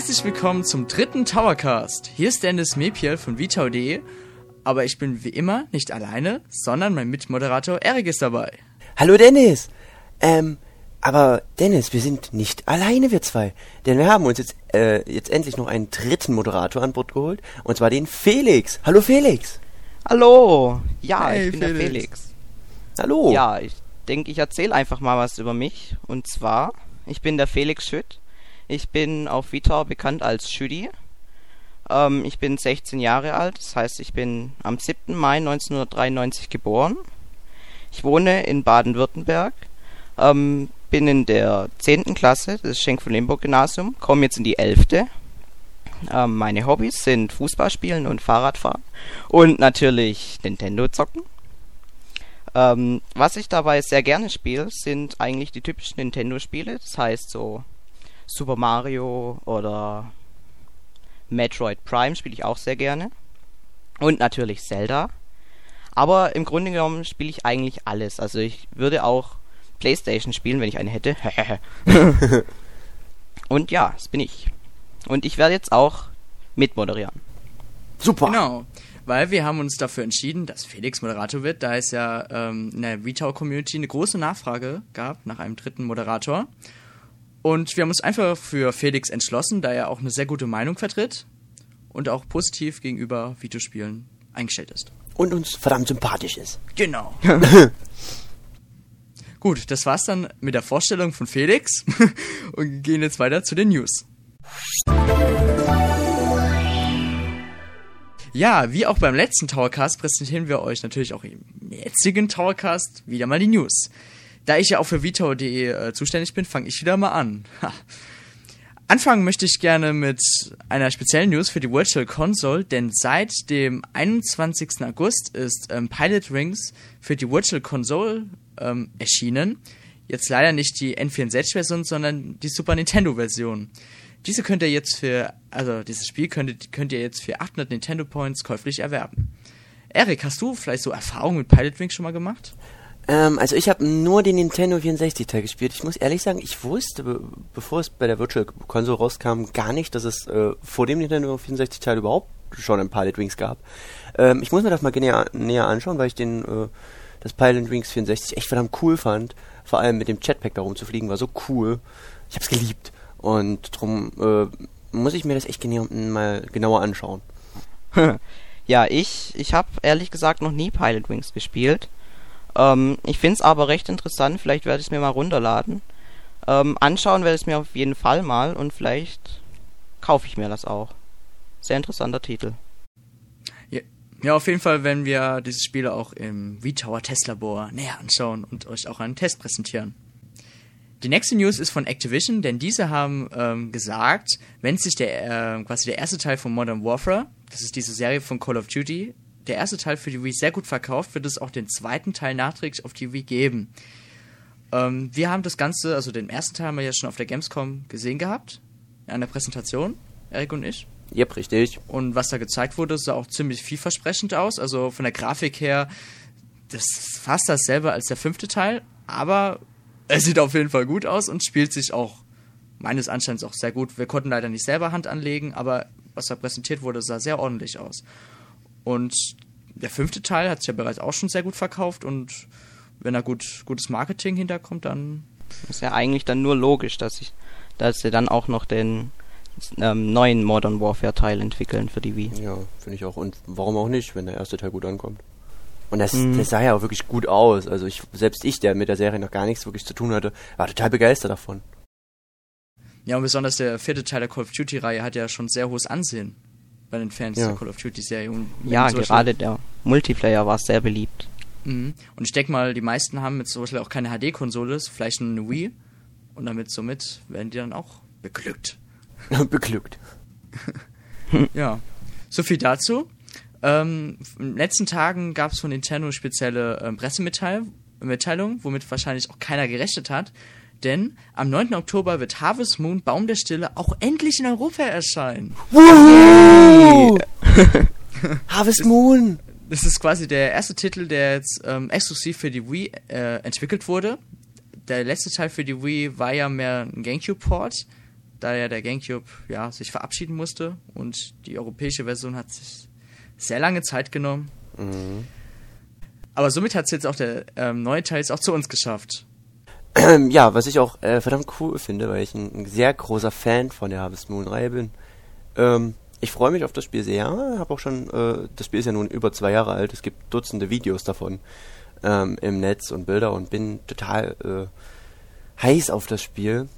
Herzlich willkommen zum dritten Towercast. Hier ist Dennis Mepiel von Vitao.de, aber ich bin wie immer nicht alleine, sondern mein Mitmoderator Erik ist dabei. Hallo Dennis! Ähm, aber Dennis, wir sind nicht alleine, wir zwei. Denn wir haben uns jetzt, äh, jetzt endlich noch einen dritten Moderator an Bord geholt. Und zwar den Felix. Hallo Felix! Hallo! Ja, Hey, ich bin Felix. der Felix. Hallo! Ja, ich denke, ich erzähle einfach mal was über mich. Und zwar, ich bin der Felix Schütt. Ich bin auf Vitor bekannt als Schüdi. Ähm, ich bin 16 Jahre alt, das heißt, ich bin am 7. Mai 1993 geboren. Ich wohne in Baden-Württemberg. Ähm, bin in der 10. Klasse des Schenk von Limburg Gymnasium, komme jetzt in die 11. Ähm, meine Hobbys sind Fußballspielen und Fahrradfahren und natürlich Nintendo zocken. Ähm, was ich dabei sehr gerne spiele, sind eigentlich die typischen Nintendo-Spiele. Das heißt so Super Mario oder Metroid Prime spiele ich auch sehr gerne. Und natürlich Zelda. Aber im Grunde genommen spiele ich eigentlich alles. Also ich würde auch Playstation spielen, wenn ich eine hätte. Und ja, das bin ich. Und ich werde jetzt auch mitmoderieren. Super! Genau, weil wir haben uns dafür entschieden, dass Felix Moderator wird, da es ja ähm, in der Vitao-Community eine große Nachfrage gab nach einem dritten Moderator. Und wir haben uns einfach für Felix entschlossen, da er auch eine sehr gute Meinung vertritt und auch positiv gegenüber Videospielen eingestellt ist. Und uns verdammt sympathisch ist. Genau. Gut, das war's dann mit der Vorstellung von Felix und gehen jetzt weiter zu den News. Ja, wie auch beim letzten Towercast präsentieren wir euch natürlich auch im jetzigen Towercast wieder mal die News. Da ich ja auch für Vito.de äh, zuständig bin, fange ich wieder mal an. Anfangen möchte ich gerne mit einer speziellen News für die Virtual Console, denn seit dem 21. August ist ähm, Pilot Rings für die Virtual Console ähm, erschienen. Jetzt leider nicht die N64-Version, sondern die Super Nintendo-Version. Diese könnt ihr jetzt für, also dieses Spiel könnt, ihr- könnt ihr jetzt für 800 Nintendo Points käuflich erwerben. Erik, hast du vielleicht so Erfahrungen mit Pilot Wings schon mal gemacht? Ähm, also ich habe nur den Nintendo 64 Teil gespielt. Ich muss ehrlich sagen, ich wusste, be bevor es bei der Virtual Console rauskam, gar nicht, dass es äh, vor dem Nintendo 64 Teil überhaupt schon ein Pilot Wings gab. Ähm, ich muss mir das mal näher, näher anschauen, weil ich den äh, das Pilot Wings 64 echt verdammt cool fand. Vor allem mit dem Jetpack da rumzufliegen war so cool. Ich hab's geliebt. Und drum äh, muss ich mir das echt gene mal genauer anschauen. Ja, ich, ich habe ehrlich gesagt noch nie Pilot Wings gespielt. Ähm, ich find's aber recht interessant, vielleicht werde ich es mir mal runterladen. Ähm, anschauen werde ich es mir auf jeden Fall mal und vielleicht kaufe ich mir das auch. Sehr interessanter Titel. Ja, ja, auf jeden Fall werden wir dieses Spiel auch im V-Tower Testlabor näher anschauen und euch auch einen Test präsentieren. Die nächste News ist von Activision, denn diese haben ähm, gesagt, wenn sich der äh, quasi der erste Teil von Modern Warfare, das ist diese Serie von Call of Duty, der erste Teil für die Wii sehr gut verkauft, wird es auch den zweiten Teil nachträglich auf die Wii geben. Ähm, wir haben das Ganze, also den ersten Teil haben wir ja schon auf der Gamescom gesehen gehabt, in einer Präsentation, Erik und ich. Yep, richtig. Und was da gezeigt wurde, sah auch ziemlich vielversprechend aus. Also von der Grafik her, das ist fast dasselbe als der fünfte Teil, aber es sieht auf jeden Fall gut aus und spielt sich auch meines Anstands auch sehr gut. Wir konnten leider nicht selber Hand anlegen, aber was da präsentiert wurde, sah sehr ordentlich aus. Und der fünfte Teil hat sich ja bereits auch schon sehr gut verkauft und wenn da gut, gutes Marketing hinterkommt, dann Ist ja eigentlich dann nur logisch, dass ich, dass sie dann auch noch den ähm, neuen Modern Warfare Teil entwickeln für die Wii. Ja, finde ich auch. Und warum auch nicht, wenn der erste Teil gut ankommt. Und das, Mhm. das sah ja auch wirklich gut aus. Also ich, selbst ich, der mit der Serie noch gar nichts wirklich zu tun hatte, war total begeistert davon. Ja, und besonders der vierte Teil der Call of Duty-Reihe hat ja schon sehr hohes Ansehen bei den Fans Ja. der Call of Duty-Serie. Ja, gerade der Multiplayer war sehr beliebt. Mhm. Und ich denke mal, die meisten haben mit zum Beispiel auch keine HD-Konsole, vielleicht nur eine Wii. Und damit somit werden die dann auch beglückt. Beglückt. Ja, so viel dazu. Ähm, in den letzten Tagen gab es von Nintendo spezielle ähm, Pressemitteilungen, womit wahrscheinlich auch keiner gerechnet hat. Denn am 9. Oktober wird Harvest Moon Baum der Stille auch endlich in Europa erscheinen. Woo! Harvest Moon! Das ist quasi der erste Titel, der jetzt ähm, exklusiv für die Wii äh, entwickelt wurde. Der letzte Teil für die Wii war ja mehr ein Gamecube-Port. da ja der GameCube ja, sich verabschieden musste und die europäische Version hat sich sehr lange Zeit genommen. Mhm. Aber somit hat es jetzt auch der ähm, neue Teil jetzt auch zu uns geschafft. ja, was ich auch äh, verdammt cool finde, weil ich ein, ein, sehr großer Fan von der Harvest Moon Reihe bin. Ähm, ich freue mich auf das Spiel sehr. Habe auch schon, äh, das Spiel ist ja nun über zwei Jahre alt. Es gibt Dutzende Videos davon ähm, im Netz und Bilder und bin total äh, heiß auf das Spiel.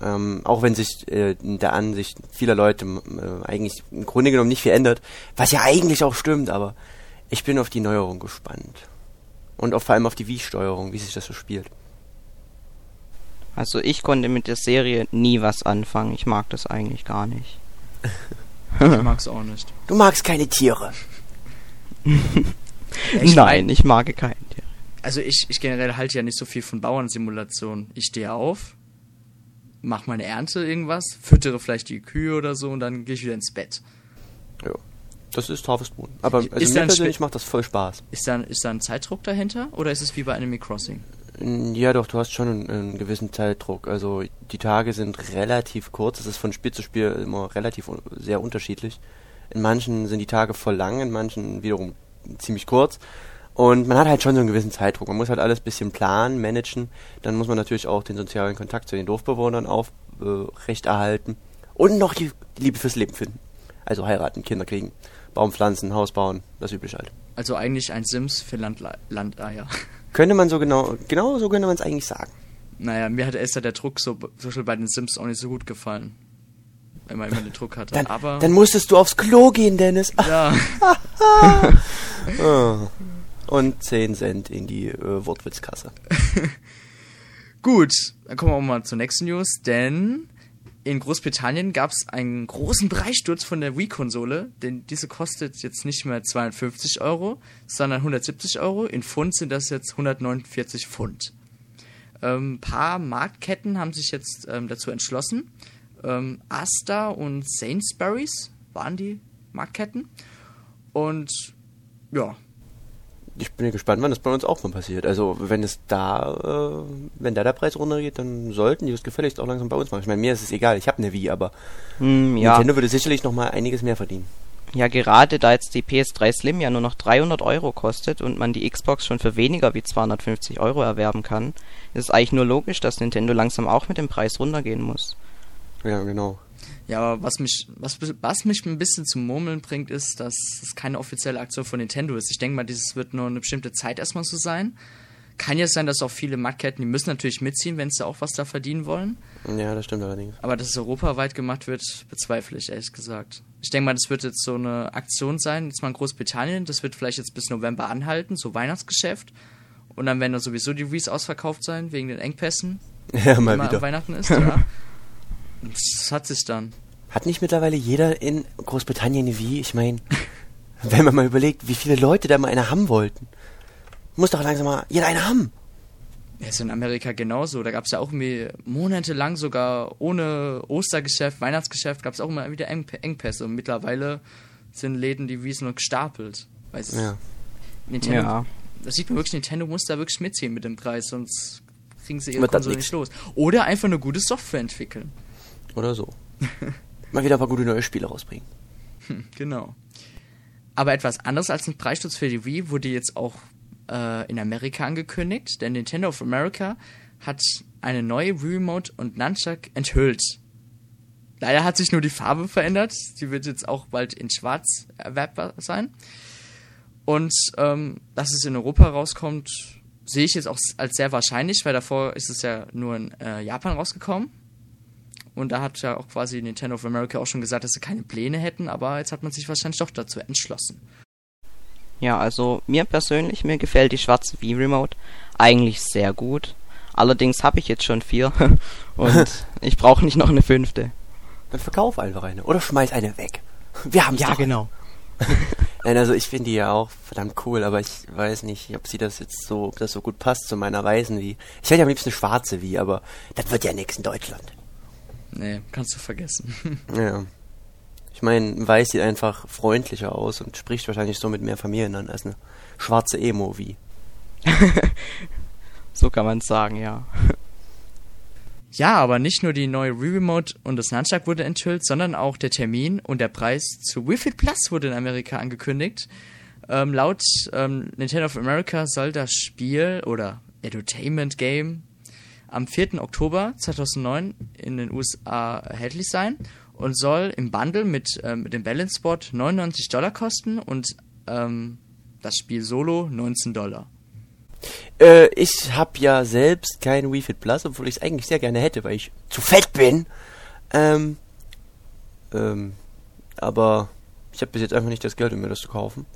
Ähm, auch wenn sich äh, in der Ansicht vieler Leute äh, eigentlich im Grunde genommen nicht viel ändert, was ja eigentlich auch stimmt, aber ich bin auf die Neuerung gespannt. Und auch vor allem auf die Wii-Steuerung, wie sich das so spielt. Also ich konnte mit der Serie nie was anfangen. Ich mag das eigentlich gar nicht. ich mag's auch nicht. Du magst keine Tiere. ich Nein, ich mag keine Tiere. Also ich, ich generell halte ja nicht so viel von Bauernsimulationen. Ich stehe auf, mache meine Ernte irgendwas, füttere vielleicht die Kühe oder so und dann gehe ich wieder ins Bett. Ja. Das ist Harvest Moon. Aber also ist mir persönlich macht das voll Spaß. Ist da, ist da ein Zeitdruck dahinter oder ist es wie bei Animal Crossing? Ja, doch, du hast schon einen, einen, gewissen Zeitdruck. Also die Tage sind relativ kurz. Es ist von Spiel zu Spiel immer relativ sehr unterschiedlich. In manchen sind die Tage voll lang, in manchen wiederum ziemlich kurz. Und man hat halt schon so einen gewissen Zeitdruck. Man muss halt alles ein bisschen planen, managen. Dann muss man natürlich auch den sozialen Kontakt zu den Dorfbewohnern aufrechterhalten. Äh, und noch die Liebe fürs Leben finden. Also heiraten, Kinder kriegen, Baum pflanzen, Haus bauen, das übliche halt. Also eigentlich ein Sims für Land Landeier. Könnte man so genau, genau so könnte man es eigentlich sagen. Naja, mir hat Esther der Druck so, so bei den Sims auch nicht so gut gefallen. Wenn man immer den Druck hatte. Dann, Aber dann musstest du aufs Klo gehen, Dennis. Ja. oh. Und 10 Cent in die äh, Wortwitzkasse. Gut, dann kommen wir auch mal zur nächsten News, denn in Großbritannien gab es einen großen Preissturz von der Wii-Konsole, denn diese kostet jetzt nicht mehr 250 Euro, sondern 170 Euro. In Pfund sind das jetzt 149 Pfund. Ein ähm, paar Marktketten haben sich jetzt ähm, dazu entschlossen. Ähm, Asta und Sainsbury's waren die Marktketten. Und ja, ich bin ja gespannt, wann das bei uns auch mal passiert. Also wenn es da, äh, wenn da der Preis runtergeht, dann sollten die das gefälligst auch langsam bei uns machen. Ich meine, mir ist es egal, ich habe eine Wii, aber mm, ja. Nintendo würde sicherlich noch mal einiges mehr verdienen. Ja, gerade da jetzt die PS3 Slim ja nur noch 300 Euro kostet und man die Xbox schon für weniger wie 250 Euro erwerben kann, ist es eigentlich nur logisch, dass Nintendo langsam auch mit dem Preis runtergehen muss. Ja, genau. Ja, aber was mich, was, was mich ein bisschen zum Murmeln bringt, ist, dass es keine offizielle Aktion von Nintendo ist. Ich denke mal, dieses wird nur eine bestimmte Zeit erstmal so sein. Kann ja sein, dass auch viele Marktketten, die müssen natürlich mitziehen, wenn sie auch was da verdienen wollen. Ja, das stimmt allerdings. Aber dass es europaweit gemacht wird, bezweifle ich, ehrlich gesagt. Ich denke mal, das wird jetzt so eine Aktion sein, jetzt mal in Großbritannien, das wird vielleicht jetzt bis November anhalten, so Weihnachtsgeschäft. Und dann werden da sowieso die Wies ausverkauft sein, wegen den Engpässen. Ja, mal wieder. Weihnachten ist, ja. Das hat sich dann. Hat nicht mittlerweile jeder in Großbritannien eine Wii? Ich meine, wenn man mal überlegt, wie viele Leute da mal eine haben wollten. Muss doch langsam mal jeder eine haben. Ja, ist in Amerika genauso. Da gab es ja auch irgendwie monatelang sogar ohne Ostergeschäft, Weihnachtsgeschäft, gab es auch immer wieder Eng Engpässe. Und mittlerweile sind Läden die Wies nur gestapelt. Weiß ja. Nintendo, ja. Das sieht man wirklich, Nintendo muss da wirklich mitziehen mit dem Preis, sonst kriegen sie ihre Konsole nicht los. Oder einfach eine gute Software entwickeln. Oder so. Mal wieder ein paar gute neue Spiele rausbringen. Hm, genau. Aber etwas anderes als ein Preissturz für die Wii wurde jetzt auch äh, in Amerika angekündigt, denn Nintendo of America hat eine neue Wii Remote und Nunchuck enthüllt. Leider hat sich nur die Farbe verändert. Sie wird jetzt auch bald in Schwarz erwerbbar sein. Und ähm, dass es in Europa rauskommt, sehe ich jetzt auch als sehr wahrscheinlich, weil davor ist es ja nur in äh, Japan rausgekommen. Und da hat ja auch quasi Nintendo of America auch schon gesagt, dass sie keine Pläne hätten, aber jetzt hat man sich wahrscheinlich doch dazu entschlossen. Ja, also mir persönlich, mir gefällt die schwarze Wii Remote eigentlich sehr gut. Allerdings habe ich jetzt schon vier und ich brauche nicht noch eine fünfte. Dann verkauf einfach eine oder schmeiß eine weg. Wir haben ja doch. genau. Nein, also ich finde die ja auch verdammt cool, aber ich weiß nicht, ob sie das jetzt so, ob das so gut passt zu meiner weißen Wii. Ich hätte ja am liebsten eine schwarze Wii, aber das wird ja nichts in Deutschland. Nee, kannst du vergessen. ja. Ich meine, Weiß sieht einfach freundlicher aus und spricht wahrscheinlich so mit mehr Familien an als eine schwarze Emo wie. so kann man es sagen, ja. Ja, aber nicht nur die neue Wii Remote und das Nunchuck wurde enthüllt, sondern auch der Termin und der Preis zu Wii Fit Plus wurde in Amerika angekündigt. Ähm, laut ähm, Nintendo of America soll das Spiel oder Entertainment Game am 4. Oktober 2009 in den USA erhältlich sein und soll im Bundle mit, ähm, mit dem Balance Board 99 Dollar kosten und ähm, das Spiel Solo 19 Dollar. Äh, ich habe ja selbst kein Wii Fit Plus, obwohl ich es eigentlich sehr gerne hätte, weil ich zu fett bin. Ähm, ähm, aber ich habe bis jetzt einfach nicht das Geld, um mir das zu kaufen.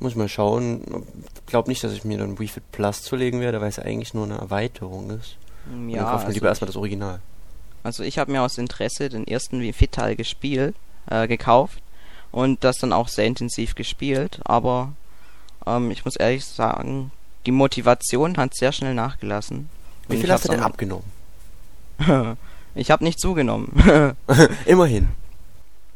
Muss mal schauen. Glaub nicht, dass ich mir dann Wii Fit Plus zulegen werde, weil es eigentlich nur eine Erweiterung ist. Ja, dann kauft man also lieber erstmal das Original. Also ich habe mir aus Interesse den ersten Wii Fit Teil gespielt, äh, gekauft und das dann auch sehr intensiv gespielt, aber ähm, ich muss ehrlich sagen, die Motivation hat sehr schnell nachgelassen. Wie Und viel ich hast du denn abgenommen? Ich habe nicht zugenommen. Immerhin.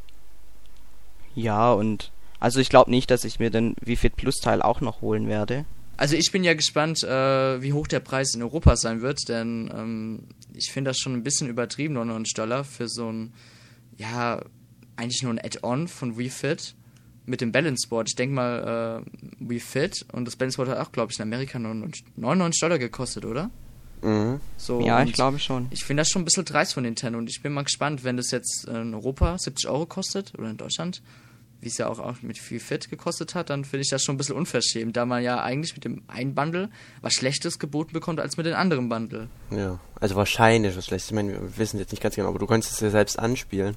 ja, und also ich glaube nicht, dass ich mir den Wii Fit Plus Teil auch noch holen werde. Also ich bin ja gespannt, äh, wie hoch der Preis in Europa sein wird, denn ähm, ich finde das schon ein bisschen übertrieben, 99 Dollar für so ein, ja, eigentlich nur ein Add-on von Wii Fit mit dem Balance Board. Ich denke mal, äh, Wii Fit und das Balance Board hat auch, glaube ich, in Amerika 99 99 Dollar gekostet, oder? Mhm. So, ja, ich glaube schon. Ich finde das schon ein bisschen dreist von Nintendo und ich bin mal gespannt, wenn das jetzt in Europa 70 Euro kostet oder in Deutschland, wie es ja auch, auch mit viel Fit gekostet hat, dann finde ich das schon ein bisschen unverschämt, da man ja eigentlich mit dem einen Bundle was Schlechtes geboten bekommt als mit dem anderen Bundle. Ja, also wahrscheinlich was Schlechtes. Ich meine, wir wissen jetzt nicht ganz genau, aber du kannst es ja selbst anspielen.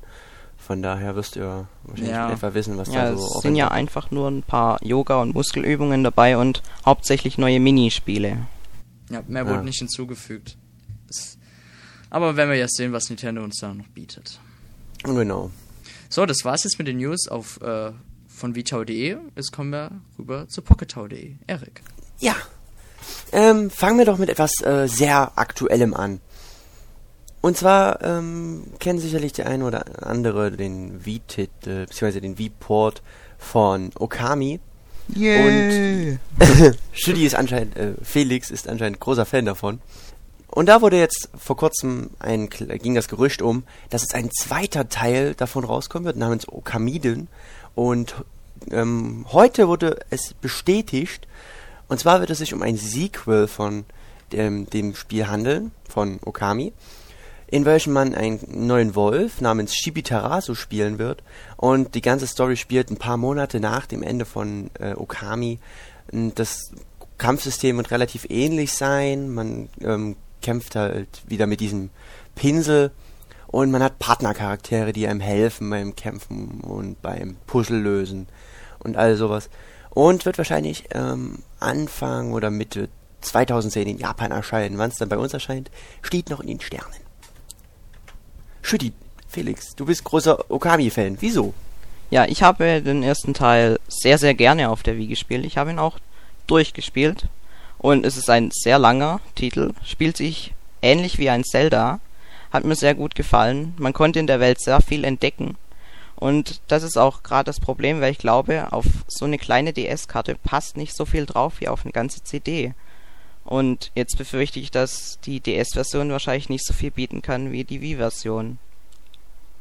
Von daher wirst du ja wahrscheinlich Ja. etwa wissen, was Ja, da so es auf sind ja einfach nur ein paar Yoga- und Muskelübungen dabei und hauptsächlich neue Minispiele. Ja, mehr Ja. wurde nicht hinzugefügt. Aber werden wir jetzt sehen, was Nintendo uns da noch bietet. Genau. So, das war's jetzt mit den News auf äh, von vitau.de. Jetzt kommen wir rüber zu pocketau.de. Erik. Ja. Ähm, fangen wir doch mit etwas äh, sehr Aktuellem an. Und zwar ähm, kennen sicherlich der eine oder andere den Wii-Titel, beziehungsweise den Wii-Port von Okami. Und Schüdi ist anscheinend, äh, Felix ist anscheinend großer Fan davon. Und da wurde jetzt vor kurzem ein, ging das Gerücht um, dass es ein zweiter Teil davon rauskommen wird, namens Okamiden. Und ähm, heute wurde es bestätigt, und zwar wird es sich um ein Sequel von dem, dem Spiel handeln, von Okami, in welchem man einen neuen Wolf namens Shibitarasu spielen wird. Und die ganze Story spielt ein paar Monate nach dem Ende von äh, Okami. Das Kampfsystem wird relativ ähnlich sein. Man ähm, kämpft halt wieder mit diesem Pinsel. Und man hat Partnercharaktere, die einem helfen beim Kämpfen und beim Puzzle lösen und all sowas. Und wird wahrscheinlich ähm, Anfang oder Mitte 2010 in Japan erscheinen. Wann es dann bei uns erscheint, steht noch in den Sternen. Schütti, Felix, du bist großer Okami-Fan. Wieso? Ja, ich habe den ersten Teil sehr, sehr gerne auf der Wii gespielt. Ich habe ihn auch durchgespielt. Und es ist ein sehr langer Titel. Spielt sich ähnlich wie ein Zelda. Hat mir sehr gut gefallen. Man konnte in der Welt sehr viel entdecken. Und das ist auch gerade das Problem, weil ich glaube, auf so eine kleine DS-Karte passt nicht so viel drauf wie auf eine ganze CD. Und jetzt befürchte ich, dass die DS-Version wahrscheinlich nicht so viel bieten kann wie die Wii-Version.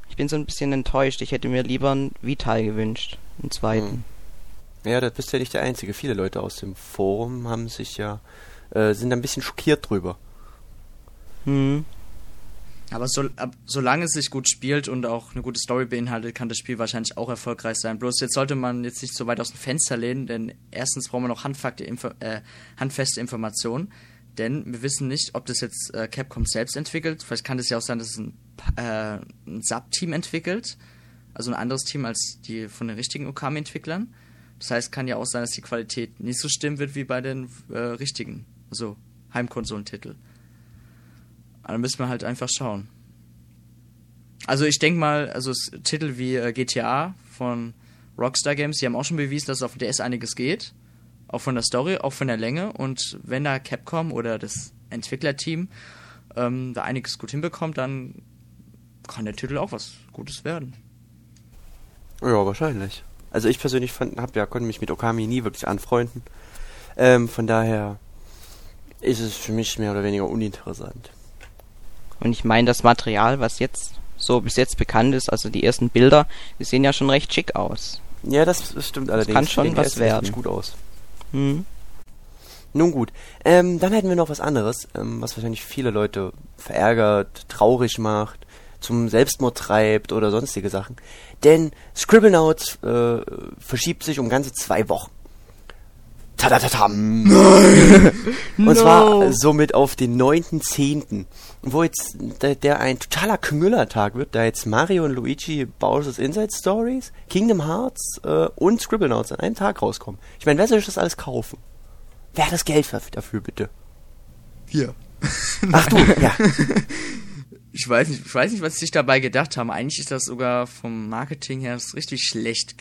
Ich bin so ein bisschen enttäuscht. Ich hätte mir lieber einen Vital gewünscht. Einen zweiten. Hm. Ja, da bist ja nicht der Einzige. Viele Leute aus dem Forum haben sich ja, äh, sind ein bisschen schockiert drüber. Hm. Aber so, ab, solange es sich gut spielt und auch eine gute Story beinhaltet, kann das Spiel wahrscheinlich auch erfolgreich sein. Bloß jetzt sollte man jetzt nicht so weit aus dem Fenster lehnen, denn erstens brauchen wir noch handfakte, Info, äh, handfeste Informationen. Denn wir wissen nicht, ob das jetzt äh, Capcom selbst entwickelt. Vielleicht kann es ja auch sein, dass es ein, äh, ein Sub-Team entwickelt. Also ein anderes Team als die von den richtigen Okami-Entwicklern. Das heißt, kann ja auch sein, dass die Qualität nicht so stimmen wird wie bei den äh, richtigen, also Heimkonsolentitel. Aber da müssen wir halt einfach schauen. Also ich denke mal, also Titel wie äh, GTA von Rockstar Games, die haben auch schon bewiesen, dass auf DS einiges geht. Auch von der Story, auch von der Länge. Und wenn da Capcom oder das Entwicklerteam ähm, da einiges gut hinbekommt, dann kann der Titel auch was Gutes werden. Ja, wahrscheinlich. Also ich persönlich fand, hab ja, konnte mich mit Okami nie wirklich anfreunden. Ähm, von daher ist es für mich mehr oder weniger uninteressant. Und ich meine, das Material, was jetzt so bis jetzt bekannt ist, also die ersten Bilder, die sehen ja schon recht schick aus. Ja, das, das stimmt allerdings. kann schon was es sieht werden. gut aus. Hm. Nun gut, ähm, dann hätten wir noch was anderes, ähm, was wahrscheinlich viele Leute verärgert, traurig macht, zum Selbstmord treibt oder sonstige Sachen. Denn Scribblenauts äh, verschiebt sich um ganze zwei Wochen. Tadatatam. Und zwar somit auf den 9.10., wo jetzt der, der ein totaler Knüllertag wird, da jetzt Mario und Luigi Bowser's Inside Stories, Kingdom Hearts äh, und Scribblenauts an einem Tag rauskommen. Ich meine, wer soll sich das alles kaufen? Wer hat das Geld für- dafür, bitte? Hier. Ach du, ja. Ich weiß nicht, ich weiß nicht, was sie sich dabei gedacht haben. Eigentlich ist das sogar vom Marketing her richtig schlecht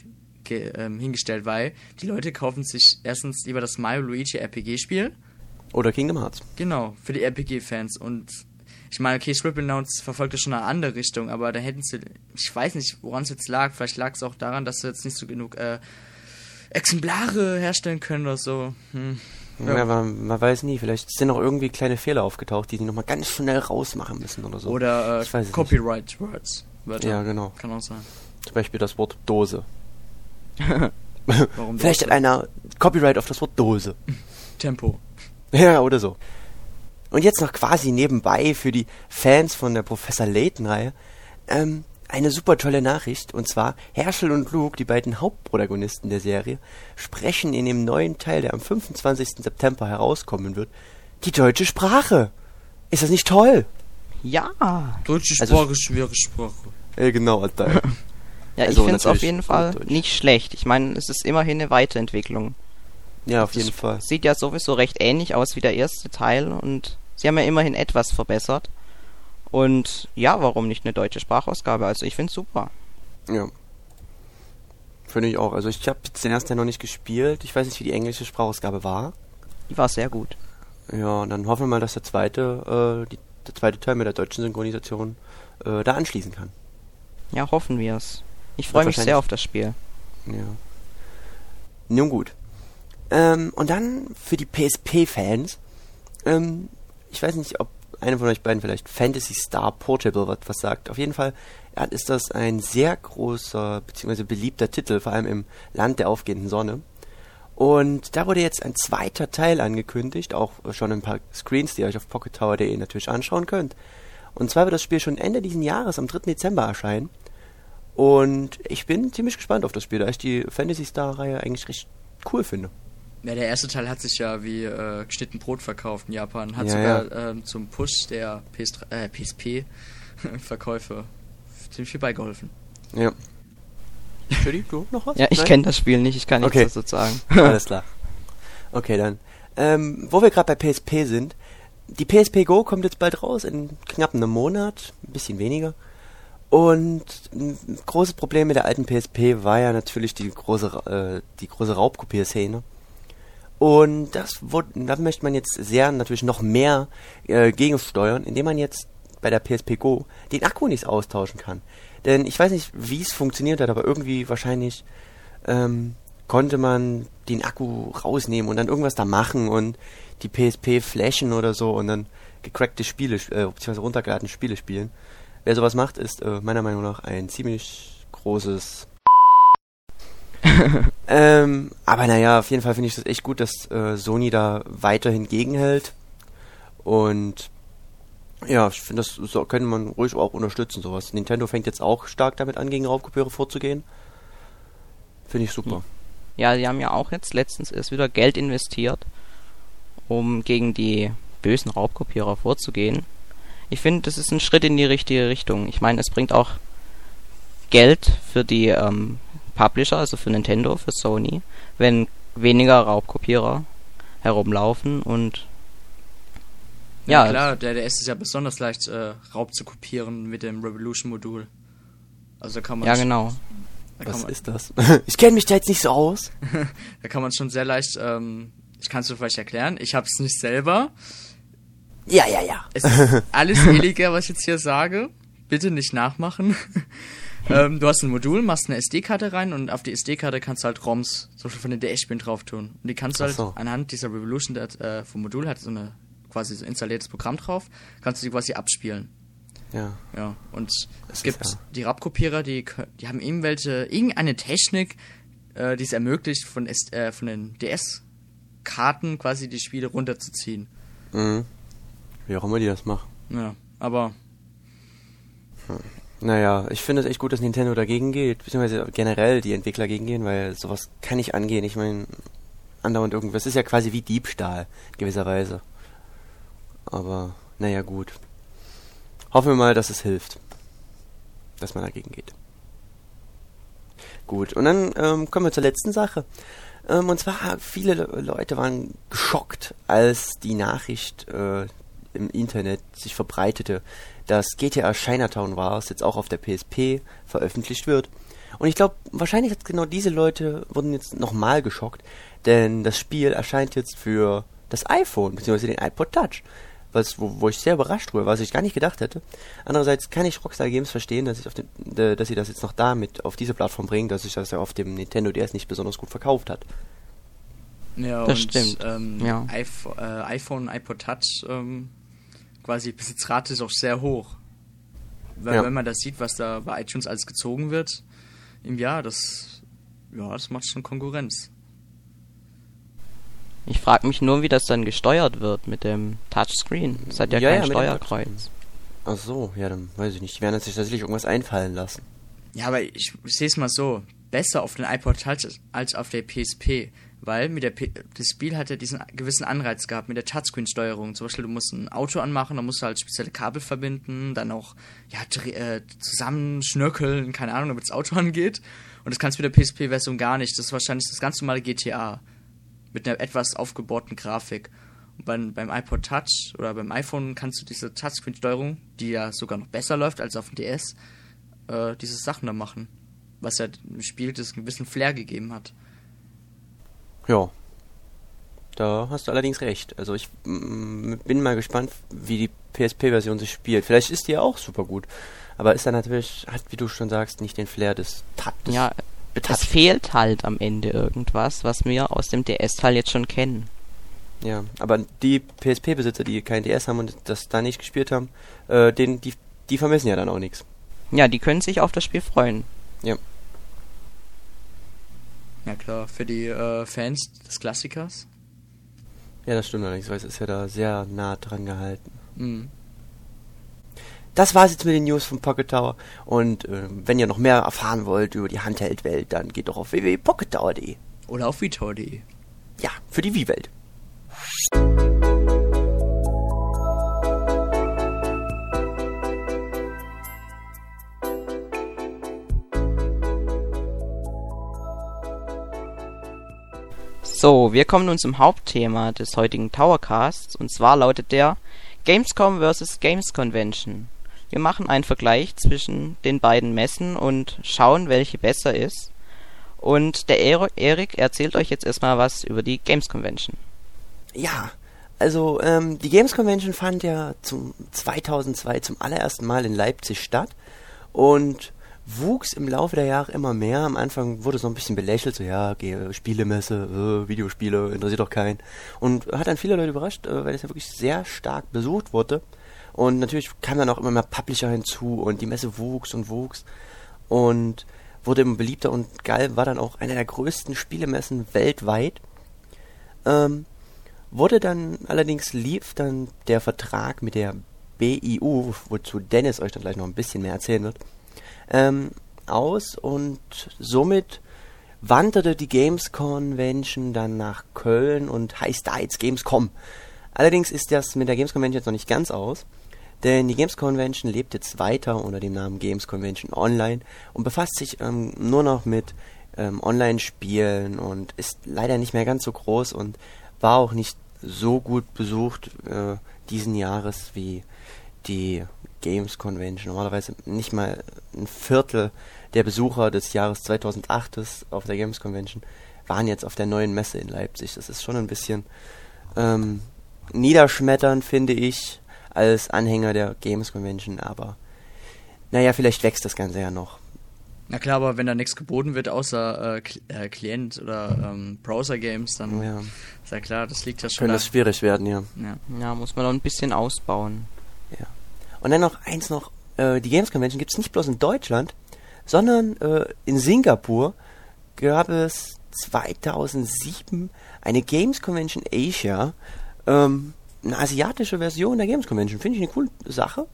ähm, hingestellt, weil die Leute kaufen sich erstens lieber das Mario Luigi RPG Spiel. Oder Kingdom Hearts. Genau, für die RPG-Fans. Und ich meine, okay, Scribblenauts verfolgt das schon eine andere Richtung, aber da hätten sie, ich weiß nicht, woran es jetzt lag. Vielleicht lag es auch daran, dass sie jetzt nicht so genug äh, Exemplare herstellen können oder so. Hm. Ja, man, man weiß nie, vielleicht sind noch irgendwie kleine Fehler aufgetaucht, die die nochmal ganz schnell rausmachen müssen oder so. Oder äh, es Copyright Words. Wörter. Ja, genau. Kann auch sein. Zum Beispiel das Wort Dose. Warum Vielleicht hat einer Copyright auf das Wort Dose. Tempo. Ja, oder so. Und jetzt noch quasi nebenbei für die Fans von der Professor Layton-Reihe ähm, eine super tolle Nachricht. Und zwar Herschel und Luke, die beiden Hauptprotagonisten der Serie, sprechen in dem neuen Teil, der am 25. September herauskommen wird, die deutsche Sprache. Ist das nicht toll? Ja. Deutsche Also- Sprache, schwere Sprache. Äh, genau, Alter. Ja, Also ich finde es auf jeden Fall nicht schlecht. Ich meine, es ist immerhin eine Weiterentwicklung. ja, auf Das jeden Fall. Sieht ja sowieso recht ähnlich aus wie der erste Teil und sie haben ja immerhin etwas verbessert. Und ja, warum nicht eine deutsche Sprachausgabe? Also ich finde es super. Ja. Finde ich auch. Also ich habe jetzt den ersten Teil noch nicht gespielt. Ich weiß nicht, wie die englische Sprachausgabe war. Die war sehr gut. Ja, und dann hoffen wir mal, dass der zweite, äh, die, der zweite Teil mit der deutschen Synchronisation äh, da anschließen kann. Ja, hoffen wir es. Ich freue mich sehr auf das Spiel. Ja. Nun gut. Ähm, und dann für die PSP-Fans, ähm, ich weiß nicht, ob einer von euch beiden vielleicht Fantasy Star Portable was, was sagt. Auf jeden Fall ist das ein sehr großer bzw. beliebter Titel, vor allem im Land der aufgehenden Sonne. Und da wurde jetzt ein zweiter Teil angekündigt, auch schon ein paar Screens, die ihr euch auf pockettower.de natürlich anschauen könnt. Und zwar wird das Spiel schon Ende diesen Jahres, am 3. Dezember erscheinen. Und ich bin ziemlich gespannt auf das Spiel, da ich die Fantasy Star-Reihe eigentlich recht cool finde. Ja, der erste Teil hat sich ja wie äh, geschnitten Brot verkauft in Japan. Hat Ja, sogar Ähm, zum Push der PS3, äh, PSP-Verkäufe ziemlich viel beigeholfen. Ja. Judy, du noch was? Ja, ich kenne das Spiel nicht, ich kann nichts Okay. dazu sagen. Alles klar. Okay, dann. Ähm, wo wir gerade bei PSP sind, die PSP Go kommt jetzt bald raus, in knapp einem Monat, ein bisschen weniger. Und ein großes Problem mit der alten PSP war ja natürlich die große, äh, die große Raubkopierszene. Und das wurde, da möchte man jetzt sehr natürlich noch mehr äh, gegensteuern, indem man jetzt bei der PSP Go den Akku nicht austauschen kann. Denn ich weiß nicht, wie es funktioniert hat, aber irgendwie wahrscheinlich ähm, konnte man den Akku rausnehmen und dann irgendwas da machen und die PSP flashen oder so und dann gecrackte Spiele, äh, beziehungsweise runtergeladene Spiele spielen. Wer sowas macht, ist äh, meiner Meinung nach ein ziemlich großes. ähm, aber naja, auf jeden Fall finde ich das echt gut, dass äh, Sony da weiterhin gegenhält. Und ja, ich finde, das so, könnte man ruhig auch unterstützen, sowas. Nintendo fängt jetzt auch stark damit an, gegen Raubkopiere vorzugehen. Finde ich super. Ja, die haben ja auch jetzt letztens erst wieder Geld investiert, um gegen die bösen Raubkopierer vorzugehen. Ich finde, das ist ein Schritt in die richtige Richtung. Ich meine, es bringt auch Geld für die ähm, Publisher, also für Nintendo, für Sony, wenn weniger Raubkopierer herumlaufen und Ja, ja, klar, der DS ist ja besonders leicht äh, Raub zu kopieren mit dem Revolution-Modul. Also da kann man ja genau. da Was man, ist das? ich kenne mich da jetzt nicht so aus. da kann man schon sehr leicht, ähm, ich kann es dir vielleicht erklären, ich habe es nicht selber. Ja, ja, ja. Es ist alles illegal, was ich jetzt hier sage. Bitte nicht nachmachen. Ähm, du hast ein Modul, machst eine SD-Karte rein und auf die SD-Karte kannst du halt ROMs, zum Beispiel von den DS-Spielen drauf tun. Und die kannst du halt so. anhand dieser Revolution, der, äh, vom Modul hat so eine quasi so installiertes Programm drauf, kannst du die quasi abspielen. Ja. Ja, und es ist gibt ja- die RAP-Kopierer, die, die haben irgendwelche, irgendeine Technik, äh, die es ermöglicht, von, S, äh, von den DS-Karten quasi die Spiele runterzuziehen. Mhm. Wie auch immer die das machen. Ja, aber Naja, ich finde es echt gut, dass Nintendo dagegen geht, beziehungsweise generell die Entwickler dagegen gehen, weil sowas kann nicht angehen. Ich meine, andauernd irgendwas ist ja quasi wie Diebstahl, gewisserweise. Aber, naja, gut. Hoffen wir mal, dass es hilft. Dass man dagegen geht. Gut, und dann ähm, kommen wir zur letzten Sache. Ähm, und zwar, viele Le- Leute waren geschockt, als die Nachricht äh, im Internet sich verbreitete, dass GTA Chinatown Wars jetzt auch auf der PSP veröffentlicht wird. Und ich glaube, wahrscheinlich hat genau diese Leute wurden jetzt nochmal geschockt, denn das Spiel erscheint jetzt für das iPhone, beziehungsweise den iPod Touch. Was, wo, wo ich sehr überrascht war, was ich gar nicht gedacht hätte. Andererseits kann ich Rockstar Games verstehen, dass, ich auf den, äh, dass sie das jetzt noch damit auf diese Plattform bringen, dass sich das ja auf dem Nintendo DS nicht besonders gut verkauft hat. ja, Das und, stimmt. Ähm, Ja. iPhone, äh, iPhone, iPod Touch, ähm, quasi Besitzrate ist auch sehr hoch. Weil Ja. wenn man das sieht, was da bei iTunes alles gezogen wird im Jahr, das, ja, das macht schon Konkurrenz. Ich frage mich nur, wie das dann gesteuert wird mit dem Touchscreen. Das hat ja, Ja, kein ja, Steuerkreuz. Ach so, ja, dann weiß ich nicht. Die werden sich tatsächlich irgendwas einfallen lassen. Ja, aber ich, ich sehe es mal so. Besser auf den iPod Touch als auf der PSP. Weil mit der P das Spiel hat ja diesen gewissen Anreiz gehabt mit der Touchscreen-Steuerung. Zum Beispiel, du musst ein Auto anmachen, dann musst du halt spezielle Kabel verbinden, dann auch ja, äh, zusammenschnörkeln, keine Ahnung, damit das Auto angeht. Und das kannst du mit der PSP-Version gar nicht. Das ist wahrscheinlich das ganz normale GTA. Mit einer etwas aufgebohrten Grafik. Und beim, beim iPod Touch oder beim iPhone kannst du diese Touchscreen-Steuerung, die ja sogar noch besser läuft als auf dem DS, äh, diese Sachen da machen. Was ja dem Spiel das gewissen Flair gegeben hat. Ja. Da hast du allerdings recht. Also ich mm, bin mal gespannt, wie die PSP-Version sich spielt. Vielleicht ist die ja auch super gut. Aber ist dann natürlich, hat, wie du schon sagst, nicht den Flair des Tat. des Ja, es Betatschen. fehlt halt am Ende irgendwas, was wir aus dem DS-Teil jetzt schon kennen. Ja, aber die PSP-Besitzer, die kein DS haben und das da nicht gespielt haben, äh, den, die, die vermissen ja dann auch nichts. Ja, die können sich auf das Spiel freuen. Ja. Ja klar, für die äh, Fans des Klassikers. Ja, das stimmt allerdings, weil es ist ja da sehr nah dran gehalten. Mhm. Das war's jetzt mit den News von Pocket Tower. Und äh, wenn ihr noch mehr erfahren wollt über die Handheld-Welt, dann geht doch auf www.pockettower.de. Oder auf Vitor.de. Ja, für die Wii-Welt. So, wir kommen nun zum Hauptthema des heutigen Towercasts und zwar lautet der Gamescom vs. Games Convention. Wir machen einen Vergleich zwischen den beiden Messen und schauen, welche besser ist. Und der Erik erzählt euch jetzt erstmal was über die Games Convention. Ja, also ähm, die Games Convention fand ja zum 2002 zum allerersten Mal in Leipzig statt und wuchs im Laufe der Jahre immer mehr. Am Anfang wurde so ein bisschen belächelt, so ja, geh, Spielemesse, äh, Videospiele, interessiert doch keinen. Und hat dann viele Leute überrascht, äh, weil es ja wirklich sehr stark besucht wurde. Und natürlich kamen dann auch immer mehr Publisher hinzu und die Messe wuchs und wuchs und wurde immer beliebter und geil war dann auch einer der größten Spielemessen weltweit. Ähm, wurde dann allerdings lief dann der Vertrag mit der BIU, wozu Dennis euch dann gleich noch ein bisschen mehr erzählen wird, ähm, aus und somit wanderte die Games Convention dann nach Köln und heißt da jetzt Gamescom. Allerdings ist das mit der Games Convention jetzt noch nicht ganz aus, denn die Games Convention lebt jetzt weiter unter dem Namen Games Convention Online und befasst sich ähm, nur noch mit ähm, Online-Spielen und ist leider nicht mehr ganz so groß und war auch nicht so gut besucht äh, diesen Jahres wie die Games Convention. Normalerweise nicht mal ein Viertel der Besucher des Jahres 2008 auf der Games Convention waren jetzt auf der neuen Messe in Leipzig. Das ist schon ein bisschen ähm, niederschmetternd, finde ich, als Anhänger der Games Convention, aber naja, vielleicht wächst das Ganze ja noch. Na klar, aber wenn da nichts geboten wird, außer äh, äh, Client oder ähm, Browser-Games, dann Ja, ist ja klar, das liegt ja schon könnte da. das schwierig werden, ja. Ja. Ja, muss man noch ein bisschen ausbauen. Und dann noch eins noch, äh, die Games Convention gibt es nicht bloß in Deutschland, sondern äh, in Singapur gab es 2007 eine Games Convention Asia, ähm, eine asiatische Version der Games Convention. Finde ich eine coole Sache.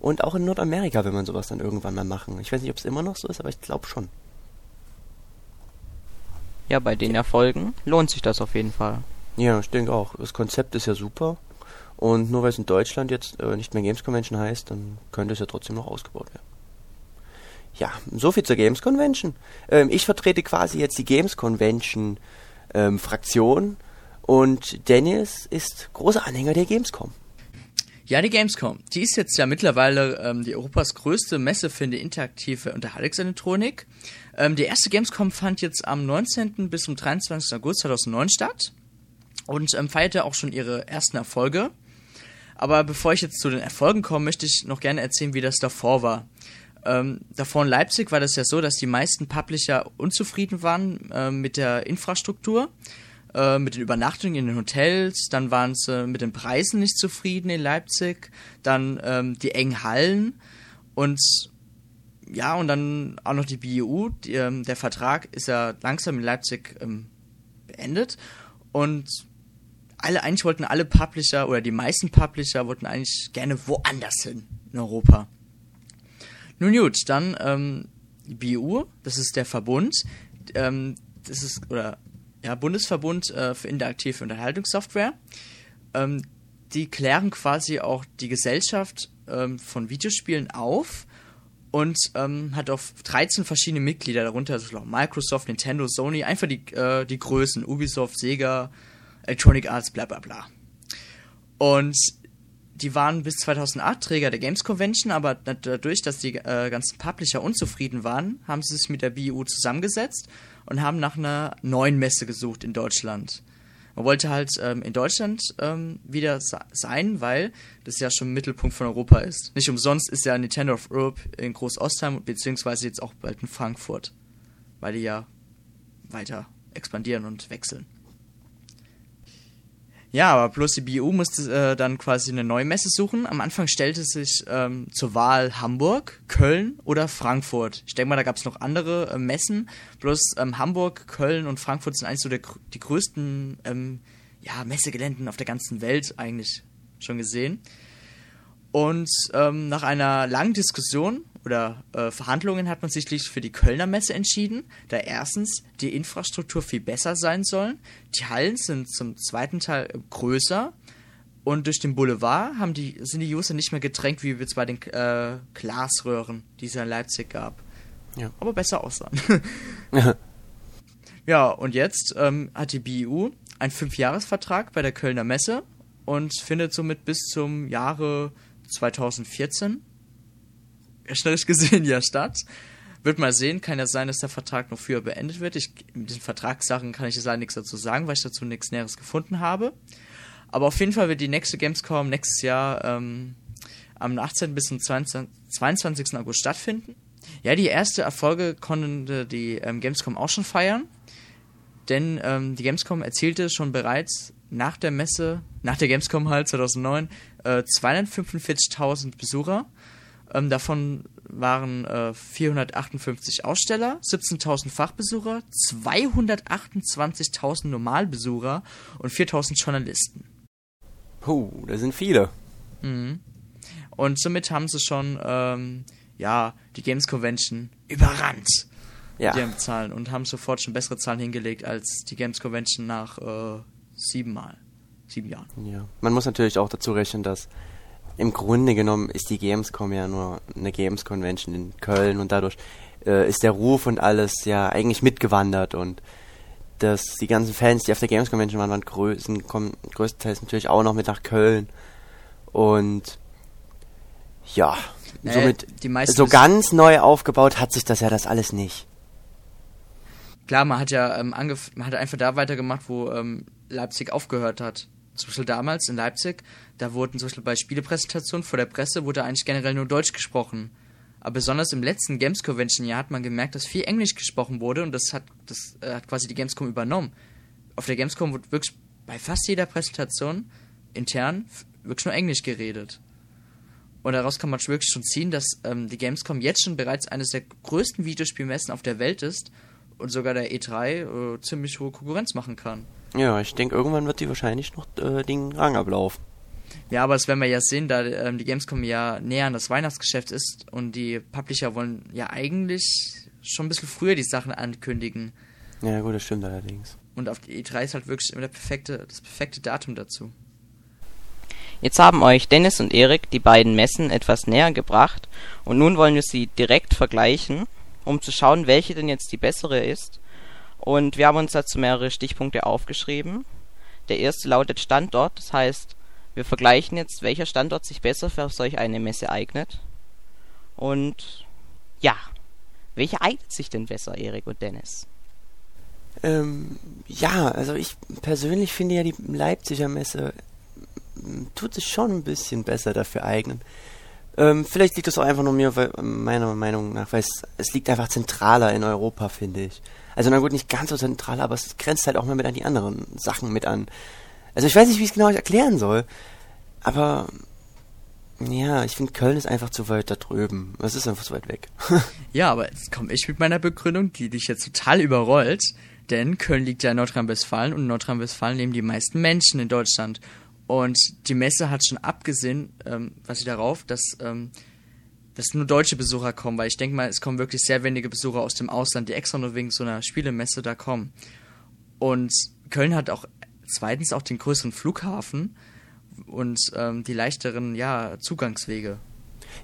Und auch in Nordamerika will man sowas dann irgendwann mal machen. Ich weiß nicht, ob es immer noch so ist, aber ich glaube schon. Ja, bei den Erfolgen lohnt sich das auf jeden Fall. Ja, ich denke auch. Das Konzept ist ja super. Und nur weil es in Deutschland jetzt äh, nicht mehr Games Convention heißt, dann könnte es ja trotzdem noch ausgebaut werden. Ja, so viel zur Games Convention. Ähm, ich vertrete quasi jetzt die Games Convention ähm, Fraktion und Dennis ist großer Anhänger der Gamescom. Ja, die Gamescom. Die ist jetzt ja mittlerweile ähm, die Europas größte Messe für die interaktive Unterhaltungselektronik. Ähm, die erste Gamescom fand jetzt am 19. bis zum 23. August 2009 statt und ähm, feierte auch schon ihre ersten Erfolge. Aber bevor ich jetzt zu den Erfolgen komme, möchte ich noch gerne erzählen, wie das davor war. Ähm, davor in Leipzig war das ja so, dass die meisten Publisher unzufrieden waren äh, mit der Infrastruktur äh, mit den Übernachtungen in den Hotels, dann waren sie mit den Preisen nicht zufrieden in Leipzig, dann ähm, die engen Hallen und ja, und dann auch noch die BU. Die, ähm, der Vertrag ist ja langsam in Leipzig ähm, beendet und alle eigentlich wollten alle Publisher oder die meisten Publisher wollten eigentlich gerne woanders hin in Europa. Nun gut, dann ähm, BU, das ist der Verbund, ähm, das ist oder ja, Bundesverbund äh, für interaktive Unterhaltungssoftware. Ähm, die klären quasi auch die Gesellschaft ähm, von Videospielen auf und ähm, hat auf 13 verschiedene Mitglieder, darunter also Microsoft, Nintendo, Sony, einfach die, äh, die Größen, Ubisoft, Sega, Electronic Arts, bla bla bla. Und die waren bis 2008 Träger der Games Convention, aber dadurch, dass die äh, ganzen Publisher unzufrieden waren, haben sie sich mit der BU zusammengesetzt und haben nach einer neuen Messe gesucht in Deutschland. Man wollte halt ähm, in Deutschland ähm, wieder sein, weil das ja schon Mittelpunkt von Europa ist. Nicht umsonst ist ja Nintendo of Europe in Groß-Ostheim, beziehungsweise jetzt auch bald in Frankfurt, weil die ja weiter expandieren und wechseln. Ja, aber bloß die BU musste äh, dann quasi eine neue Messe suchen. Am Anfang stellte sich ähm, zur Wahl Hamburg, Köln oder Frankfurt. Ich denke mal, da gab es noch andere äh, Messen. Bloß ähm, Hamburg, Köln und Frankfurt sind eigentlich so der, die größten ähm, ja, Messegeländen auf der ganzen Welt eigentlich schon gesehen. Und ähm, nach einer langen Diskussion oder äh, Verhandlungen hat man sich für die Kölner Messe entschieden, da erstens die Infrastruktur viel besser sein soll, die Hallen sind zum zweiten Teil größer und durch den Boulevard haben die, sind die User nicht mehr gedrängt, wie es bei den äh, Glasröhren, die es in Leipzig gab. Ja. Aber besser aussahen. ja, und jetzt ähm, hat die BU einen Fünfjahresvertrag bei der Kölner Messe und findet somit bis zum Jahre 2014 rechnerisch gesehen ja statt. Wird mal sehen, kann ja sein, dass der Vertrag noch früher beendet wird. Ich, mit diesen Vertragssachen kann ich jetzt leider nichts dazu sagen, weil ich dazu nichts Näheres gefunden habe. Aber auf jeden Fall wird die nächste Gamescom nächstes Jahr ähm, am 18. bis zum 22, 22. August stattfinden. Ja, die erste Erfolge konnte die ähm, Gamescom auch schon feiern. Denn ähm, die Gamescom erzielte schon bereits nach der Messe, nach der Gamescom halt 2009, äh, 245.000 Besucher. Ähm, davon waren äh, 458 Aussteller, 17.000 Fachbesucher, 228.000 Normalbesucher und 4.000 Journalisten. Puh, da sind viele. Mhm. Und somit haben sie schon, ähm, ja, die Games Convention überrannt. Ja. Die Zahlen und haben sofort schon bessere Zahlen hingelegt als die Games Convention nach äh, sieben Mal. Sieben Jahren. Ja. Man muss natürlich auch dazu rechnen, dass im Grunde genommen ist die Gamescom ja nur eine Games Convention in Köln und dadurch äh, ist der Ruf und alles ja eigentlich mitgewandert und dass die ganzen Fans, die auf der Games Convention waren, waren grö sind, kommen größtenteils natürlich auch noch mit nach Köln und ja, äh, somit so ganz neu aufgebaut hat sich das ja das alles nicht. Klar, man hat ja ähm, man hat einfach da weitergemacht, wo ähm, Leipzig aufgehört hat zum Beispiel damals in Leipzig, da wurden zum Beispiel bei Spielepräsentationen vor der Presse wurde eigentlich generell nur Deutsch gesprochen. Aber besonders im letzten Games Convention Jahr hat man gemerkt, dass viel Englisch gesprochen wurde und das hat, das äh, hat quasi die Gamescom übernommen. Auf der Gamescom wurde wirklich bei fast jeder Präsentation intern wirklich nur Englisch geredet. Und daraus kann man wirklich schon ziehen, dass ähm, die Gamescom jetzt schon bereits eines der größten Videospielmessen auf der Welt ist und sogar der E3 äh, ziemlich hohe Konkurrenz machen kann. Ja, ich denke, irgendwann wird die wahrscheinlich noch äh, den Rang ablaufen. Ja, aber das werden wir ja sehen, da ähm, die Gamescom ja näher an das Weihnachtsgeschäft ist und die Publisher wollen ja eigentlich schon ein bisschen früher die Sachen ankündigen. Ja, gut, das stimmt allerdings. Und auf die E3 ist halt wirklich immer der perfekte, das perfekte Datum dazu. Jetzt haben euch Dennis und Erik die beiden Messen etwas näher gebracht und nun wollen wir sie direkt vergleichen, um zu schauen, welche denn jetzt die bessere ist. Und wir haben uns dazu mehrere Stichpunkte aufgeschrieben. Der erste lautet Standort, das heißt, wir vergleichen jetzt, welcher Standort sich besser für solch eine Messe eignet. Und ja, welcher eignet sich denn besser, Erik und Dennis? Ähm, ja, also ich persönlich finde ja die Leipziger Messe tut sich schon ein bisschen besser dafür eignen. Ähm, vielleicht liegt das auch einfach nur mir, weil, meiner Meinung nach, weil es, es liegt einfach zentraler in Europa, finde ich. Also na gut, nicht ganz so zentral, aber es grenzt halt auch mal mit an die anderen Sachen mit an. Also ich weiß nicht, wie ich es genau erklären soll, aber ja, ich finde Köln ist einfach zu weit da drüben. Es ist einfach zu weit weg. ja, aber jetzt komme ich mit meiner Begründung, die dich jetzt total überrollt. Denn Köln liegt ja in Nordrhein-Westfalen und in Nordrhein-Westfalen leben die meisten Menschen in Deutschland. Und die Messe hat schon abgesehen, ähm, was ich darauf, dass, ähm, dass nur deutsche Besucher kommen, weil ich denke mal, es kommen wirklich sehr wenige Besucher aus dem Ausland, die extra nur wegen so einer Spielemesse da kommen. Und Köln hat auch zweitens auch den größeren Flughafen und ähm, die leichteren ja, Zugangswege.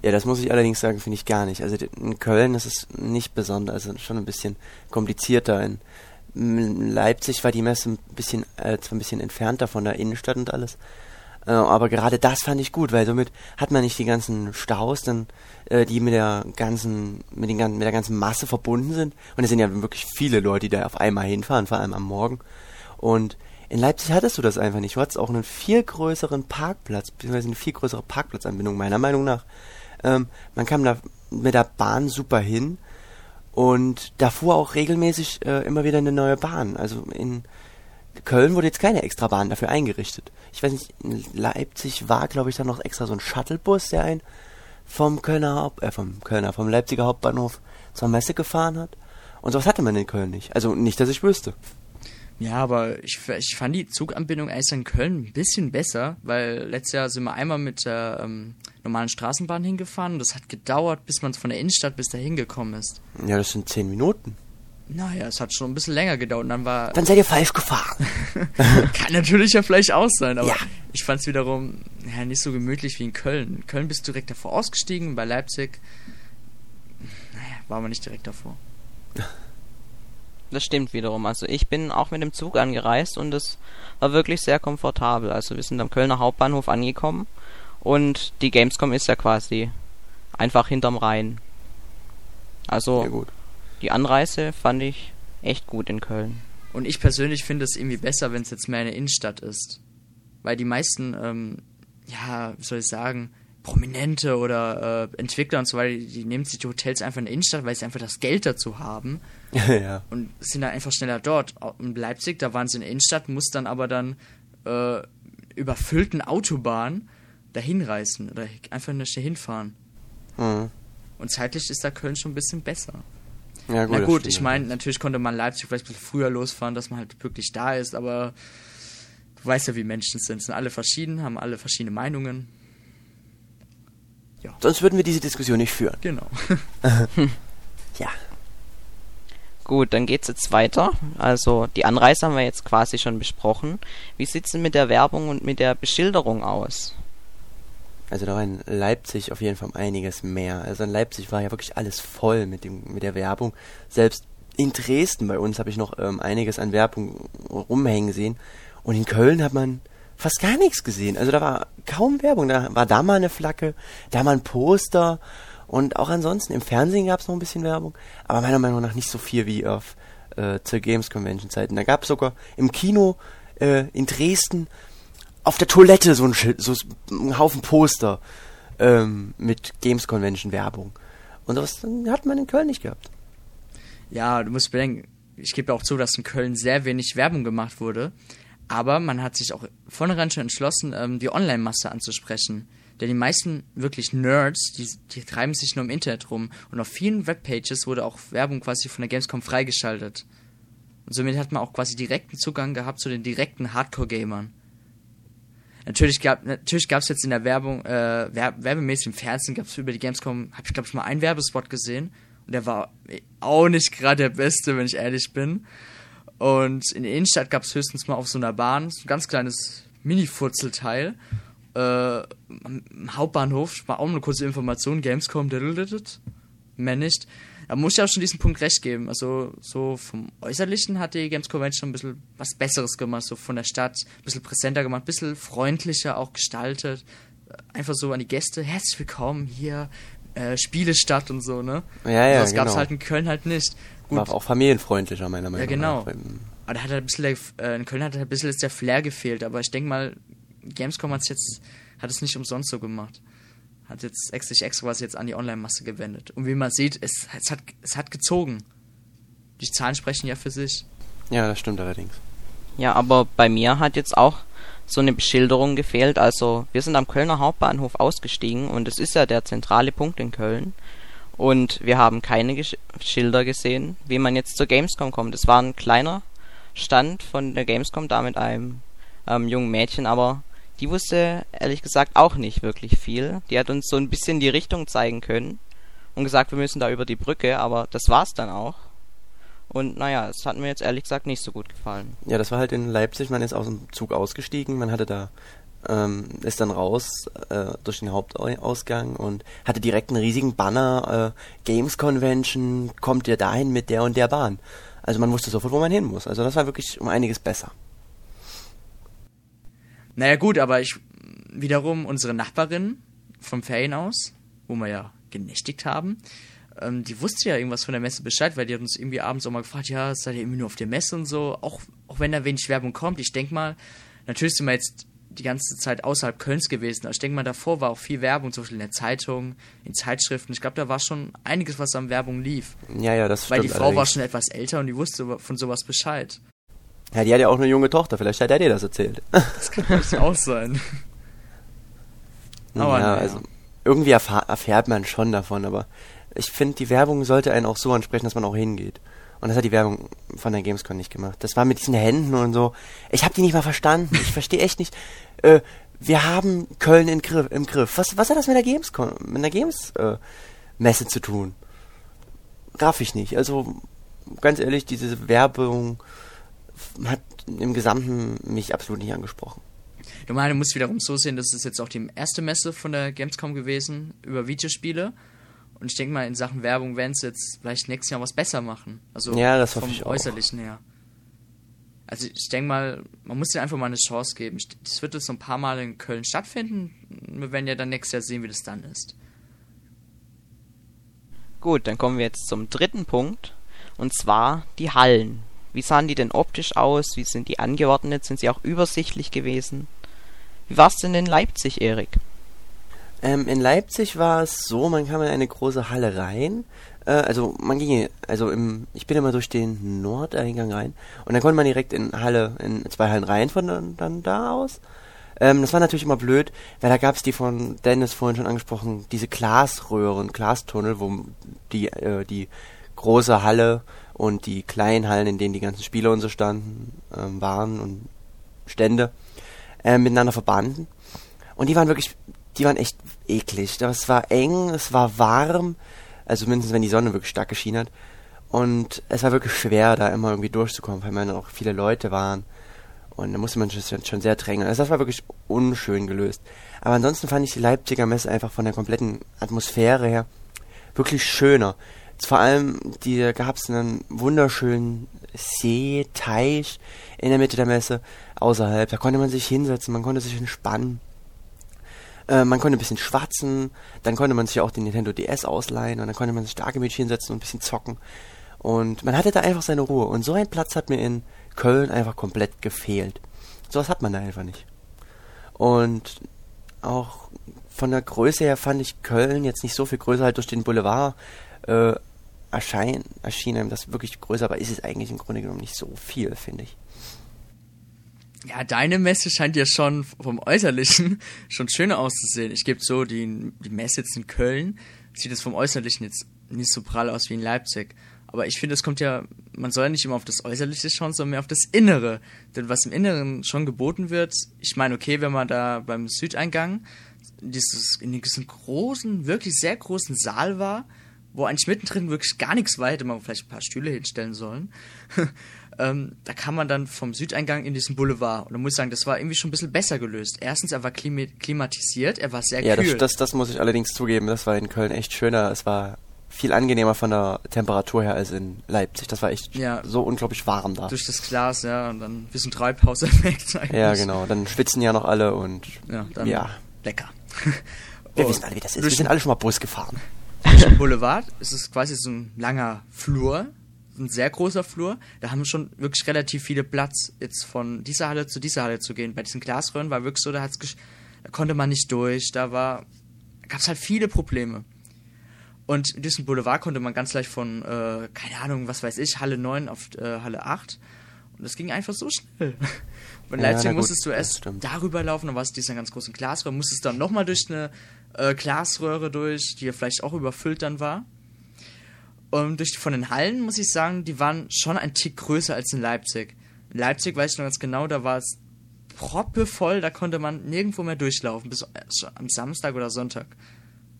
Ja, das muss ich allerdings sagen, finde ich gar nicht. Also in Köln ist es nicht besonders, also schon ein bisschen komplizierter. In Leipzig war die Messe ein bisschen, äh, zwar ein bisschen entfernter von der Innenstadt und alles. Äh, aber gerade das fand ich gut, weil somit hat man nicht die ganzen Staus, dann, äh, die mit der ganzen, mit den mit der ganzen Masse verbunden sind. Und es sind ja wirklich viele Leute, die da auf einmal hinfahren, vor allem am Morgen. Und in Leipzig hattest du das einfach nicht. Du hattest auch einen viel größeren Parkplatz, beziehungsweise eine viel größere Parkplatzanbindung, meiner Meinung nach. Ähm, man kam da mit der Bahn super hin und da fuhr auch regelmäßig äh, immer wieder eine neue Bahn. Also in Köln wurde jetzt keine extra Bahn dafür eingerichtet. Ich weiß nicht, in Leipzig war, glaube ich, dann noch extra so ein Shuttlebus, der einen vom Kölner Haupt, äh, vom Kölner, vom Leipziger Hauptbahnhof zur Messe gefahren hat. Und sowas hatte man in Köln nicht. Also nicht, dass ich wüsste. Ja, aber ich, ich fand die Zuganbindung eigentlich in Köln ein bisschen besser, weil letztes Jahr sind wir einmal mit der ähm, normalen Straßenbahn hingefahren und das hat gedauert, bis man von der Innenstadt bis dahin gekommen ist. Ja, das sind zehn Minuten. Naja, es hat schon ein bisschen länger gedauert und dann war. Dann seid ihr falsch gefahren. Kann natürlich ja vielleicht auch sein, aber ja. ich fand es wiederum ja, nicht so gemütlich wie in Köln. In Köln bist du direkt davor ausgestiegen, bei Leipzig. Naja, war man nicht direkt davor. Das stimmt wiederum. Also ich bin auch mit dem Zug angereist und es war wirklich sehr komfortabel. Also wir sind am Kölner Hauptbahnhof angekommen und die Gamescom ist ja quasi einfach hinterm Rhein. Also die Anreise fand ich echt gut in Köln. Und ich persönlich finde es irgendwie besser, wenn es jetzt mehr eine Innenstadt ist. Weil die meisten, ähm, ja, wie soll ich sagen, Prominente oder äh, Entwickler und so weiter, die, die nehmen sich die Hotels einfach in der Innenstadt, weil sie einfach das Geld dazu haben. ja. Und sind dann einfach schneller dort. In Leipzig, da waren sie in der Innenstadt, muss dann aber dann äh, überfüllten Autobahn dahin reisen oder einfach nicht dahin fahren. Mhm. Und zeitlich ist da Köln schon ein bisschen besser. Ja, gut, Na gut, ich meine, natürlich konnte man Leipzig vielleicht ein bisschen früher losfahren, dass man halt wirklich da ist, aber du weißt ja, wie Menschen sind. Sind alle verschieden, haben alle verschiedene Meinungen. Ja. Sonst würden wir diese Diskussion nicht führen. Genau. ja. Gut, dann geht's jetzt weiter. Also die Anreise haben wir jetzt quasi schon besprochen. Wie sieht's denn mit der Werbung und mit der Beschilderung aus? Also da war in Leipzig auf jeden Fall einiges mehr. Also in Leipzig war ja wirklich alles voll mit dem mit der Werbung. Selbst in Dresden bei uns habe ich noch ähm, einiges an Werbung rumhängen sehen. Und in Köln hat man fast gar nichts gesehen. Also da war kaum Werbung. Da war da mal eine Flagge, da mal ein Poster und auch ansonsten im Fernsehen gab es noch ein bisschen Werbung, aber meiner Meinung nach nicht so viel wie auf äh, zur Games Convention Zeiten. Da gab es sogar im Kino äh, in Dresden auf der Toilette so ein, Schild, so ein Haufen Poster ähm, mit Games Convention Werbung. Und das hat man in Köln nicht gehabt. Ja, du musst bedenken, ich gebe auch zu, dass in Köln sehr wenig Werbung gemacht wurde. Aber man hat sich auch vornherein schon entschlossen, ähm, die Online-Masse anzusprechen. Denn die meisten wirklich Nerds, die, die treiben sich nur im Internet rum. Und auf vielen Webpages wurde auch Werbung quasi von der Gamescom freigeschaltet. Und somit hat man auch quasi direkten Zugang gehabt zu den direkten Hardcore-Gamern. Natürlich gab natürlich jetzt in der Werbung, äh, werb werbemäßig im Fernsehen gab es über die Gamescom, habe ich glaube ich mal einen Werbespot gesehen und der war auch nicht gerade der beste, wenn ich ehrlich bin. Und in der Innenstadt gab es höchstens mal auf so einer Bahn so ein ganz kleines Mini-Furzelteil. Äh, Hauptbahnhof war auch eine kurze Information, Gamescom, mehr nicht da muss ich auch schon diesen Punkt recht geben. Also so vom Äußerlichen hat die Games Convention ein bisschen was Besseres gemacht, so von der Stadt, ein bisschen präsenter gemacht, ein bisschen freundlicher auch gestaltet. Einfach so an die Gäste, herzlich willkommen hier, äh, Spielestadt und so, ne? Ja, ja, also das genau. gab's halt in Köln halt nicht. Gut. War auch familienfreundlicher, meiner Meinung nach. Ja, genau. Aber da hat halt ein bisschen, äh, in Köln hat halt ein bisschen jetzt der Flair gefehlt, aber ich denke mal, Gamescom hat's jetzt, hat es nicht umsonst so gemacht hat jetzt sich extra was jetzt an die Online-Masse gewendet. Und wie man sieht, es, es, hat, es hat gezogen. Die Zahlen sprechen ja für sich. Ja, das stimmt allerdings. Ja, aber bei mir hat jetzt auch so eine Beschilderung gefehlt. Also wir sind am Kölner Hauptbahnhof ausgestiegen und es ist ja der zentrale Punkt in Köln. Und wir haben keine Gesch Schilder gesehen, wie man jetzt zur Gamescom kommt. Es war ein kleiner Stand von der Gamescom da mit einem ähm, jungen Mädchen, aber die wusste ehrlich gesagt auch nicht wirklich viel. Die hat uns so ein bisschen die Richtung zeigen können und gesagt, wir müssen da über die Brücke, aber das war's dann auch. Und naja, es hat mir jetzt ehrlich gesagt nicht so gut gefallen. Ja, das war halt in Leipzig, man ist aus dem Zug ausgestiegen, man hatte da, ähm, ist dann raus äh, durch den Hauptausgang und hatte direkt einen riesigen Banner, äh, Games Convention, kommt ihr dahin mit der und der Bahn. Also man wusste sofort, wo man hin muss. Also das war wirklich um einiges besser. Naja gut, aber ich wiederum unsere Nachbarin vom Ferien aus, wo wir ja genächtigt haben, ähm, die wusste ja irgendwas von der Messe Bescheid, weil die hat uns irgendwie abends auch mal gefragt, ja, seid ihr irgendwie nur auf der Messe und so, auch, auch wenn da wenig Werbung kommt. Ich denke mal, natürlich sind wir jetzt die ganze Zeit außerhalb Kölns gewesen. Aber ich denke mal, davor war auch viel Werbung, zum Beispiel in der Zeitung, in Zeitschriften. Ich glaube, da war schon einiges, was an Werbung lief. Ja, ja, das Weil die Frau allerdings. war schon etwas älter und die wusste von sowas Bescheid. Ja, die hat ja auch eine junge Tochter, vielleicht hat er dir das erzählt. Das kann auch sein. aber ja, also irgendwie erfährt man schon davon, aber ich finde, die Werbung sollte einen auch so ansprechen, dass man auch hingeht. Und das hat die Werbung von der Gamescom nicht gemacht. Das war mit diesen Händen und so. Ich habe die nicht mal verstanden. Ich verstehe echt nicht. Äh, wir haben Köln in Griff, im Griff. Was, was hat das mit der Gamescom, mit der Games äh, Messe zu tun? Raff ich nicht. Also ganz ehrlich, diese Werbung hat im Gesamten mich absolut nicht angesprochen. Du meinst, du musst wiederum so sehen, das ist jetzt auch die erste Messe von der Gamescom gewesen über Videospiele. Und ich denke mal, in Sachen Werbung werden sie jetzt vielleicht nächstes Jahr was besser machen. Also ja, das vom Äußerlichen her. Also ich denke mal, man muss dir einfach mal eine Chance geben. Das wird jetzt so ein paar Mal in Köln stattfinden. Wir werden ja dann nächstes Jahr sehen, wie das dann ist. Gut, dann kommen wir jetzt zum dritten Punkt. Und zwar die Hallen. Wie sahen die denn optisch aus? Wie sind die angeordnet? Sind sie auch übersichtlich gewesen? Wie war es denn in Leipzig, Erik? Ähm, in Leipzig war es so, man kam in eine große Halle rein. Äh, also man ging, also im, ich bin immer durch den Nordeingang rein und dann konnte man direkt in Halle, in zwei Hallen rein von dann, dann da aus. Ähm, das war natürlich immer blöd, weil da gab es die von Dennis vorhin schon angesprochen, diese Glasröhren, Glastunnel, wo die, äh, die große Halle und die kleinen Hallen, in denen die ganzen Spieler und so standen, ähm, waren und Stände, äh, miteinander verbanden. Und die waren wirklich, die waren echt eklig. Es war eng, es war warm, also mindestens wenn die Sonne wirklich stark geschienen hat. Und es war wirklich schwer, da immer irgendwie durchzukommen, weil man auch viele Leute waren. Und da musste man schon, sehr drängen. Also das war wirklich unschön gelöst. Aber ansonsten fand ich die Leipziger Messe einfach von der kompletten Atmosphäre her wirklich schöner. Vor allem die gab es einen wunderschönen See, Teich in der Mitte der Messe, außerhalb. Da konnte man sich hinsetzen, man konnte sich entspannen. Äh, man konnte ein bisschen schwatzen, dann konnte man sich auch den Nintendo DS ausleihen und dann konnte man sich da gemütlich hinsetzen und ein bisschen zocken. Und man hatte da einfach seine Ruhe. Und so ein Platz hat mir in Köln einfach komplett gefehlt. Sowas hat man da einfach nicht. Und auch von der Größe her fand ich Köln jetzt nicht so viel größer halt durch den Boulevard äh, erschein, erschien einem das wirklich größer, aber ist es eigentlich im Grunde genommen nicht so viel, finde ich. Ja, deine Messe scheint ja schon vom Äußerlichen schon schöner auszusehen. Ich gebe so, die, die Messe jetzt in Köln sieht es vom Äußerlichen jetzt nicht so prall aus wie in Leipzig. Aber ich finde, es kommt ja, man soll ja nicht immer auf das Äußerliche schauen, sondern mehr auf das Innere. Denn was im Inneren schon geboten wird, ich meine, okay, wenn man da beim Südeingang dieses, in diesem großen, wirklich sehr großen Saal war, wo eigentlich mittendrin wirklich gar nichts war, hätte man vielleicht ein paar Stühle hinstellen sollen. ähm, da kam man dann vom Südeingang in diesen Boulevard. Und da muss ich sagen, das war irgendwie schon ein bisschen besser gelöst. Erstens, er war klimatisiert, er war sehr ja, kühl. Ja, das, das, das muss ich allerdings zugeben. Das war in Köln echt schöner. Es war viel angenehmer von der Temperatur her als in Leipzig. Das war echt ja, so unglaublich warm da. Durch das Glas, ja, und dann ein bisschen Treibhauseffekt eigentlich. Ja, genau. Dann schwitzen ja noch alle und ja, dann ja. lecker. Wir oh, wissen alle, wie das ist. Wir sind alle schon mal Bus gefahren. Durch den Boulevard ist es quasi so ein langer Flur, ein sehr großer Flur. Da haben wir schon wirklich relativ viele Platz, jetzt von dieser Halle zu dieser Halle zu gehen. Bei diesen Glasröhren war wirklich so, da, da konnte man nicht durch, da war, gab es halt viele Probleme. Und in diesem Boulevard konnte man ganz leicht von, äh, keine Ahnung, was weiß ich, Halle 9 auf äh, Halle 8. Und das ging einfach so schnell. Und in ja, Leipzig musstest du erst darüber laufen, dann war es dieser ganz großen Glasröhre, musstest dann nochmal durch eine äh, Glasröhre durch, die ja vielleicht auch überfüllt dann war. Und durch, von den Hallen muss ich sagen, die waren schon ein Tick größer als in Leipzig. In Leipzig weiß ich noch ganz genau, da war es proppevoll, da konnte man nirgendwo mehr durchlaufen, bis am Samstag oder Sonntag.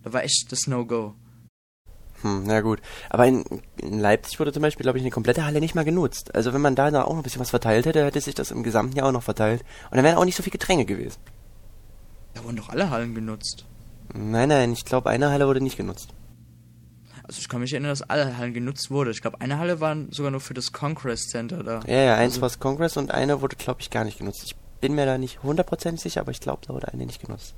Da war echt das No-Go. Hm, na gut. Aber in, in Leipzig wurde zum Beispiel, glaube ich, eine komplette Halle nicht mal genutzt. Also wenn man da auch noch ein bisschen was verteilt hätte, hätte sich das im gesamten Jahr auch noch verteilt. Und dann wären auch nicht so viele Getränke gewesen. Da wurden doch alle Hallen genutzt. Nein, nein, ich glaube, eine Halle wurde nicht genutzt. Also ich kann mich erinnern, dass alle Hallen genutzt wurde. Ich glaube, eine Halle war sogar nur für das Congress Center da. Ja, ja, eins also, war das Congress und eine wurde, glaube ich, gar nicht genutzt. Ich bin mir da nicht hundertprozentig sicher, aber ich glaube, da wurde eine nicht genutzt.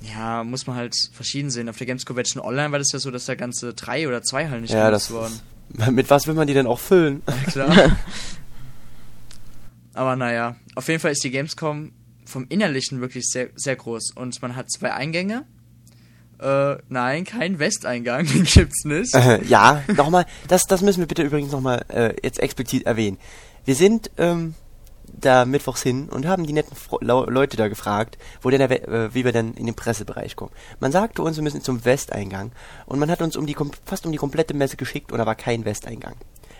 Ja, muss man halt verschieden sehen. Auf der Games Convention Online war das ja so, dass da ganze drei oder zwei Hallen nicht ja, genutzt wurden. Mit was will man die denn auch füllen? Ja, klar. aber naja, auf jeden Fall ist die Gamescom vom Innerlichen wirklich sehr, sehr groß. Und man hat zwei Eingänge äh, nein, kein Westeingang, den gibt's nicht. Äh, ja, nochmal, das, das müssen wir bitte übrigens nochmal äh, jetzt explizit erwähnen. Wir sind ähm, da mittwochs hin und haben die netten Fro Leute da gefragt, wo denn der, äh, wie wir denn in den Pressebereich kommen. Man sagte uns, wir müssen zum Westeingang und man hat uns um die fast um die komplette Messe geschickt und da war kein Westeingang.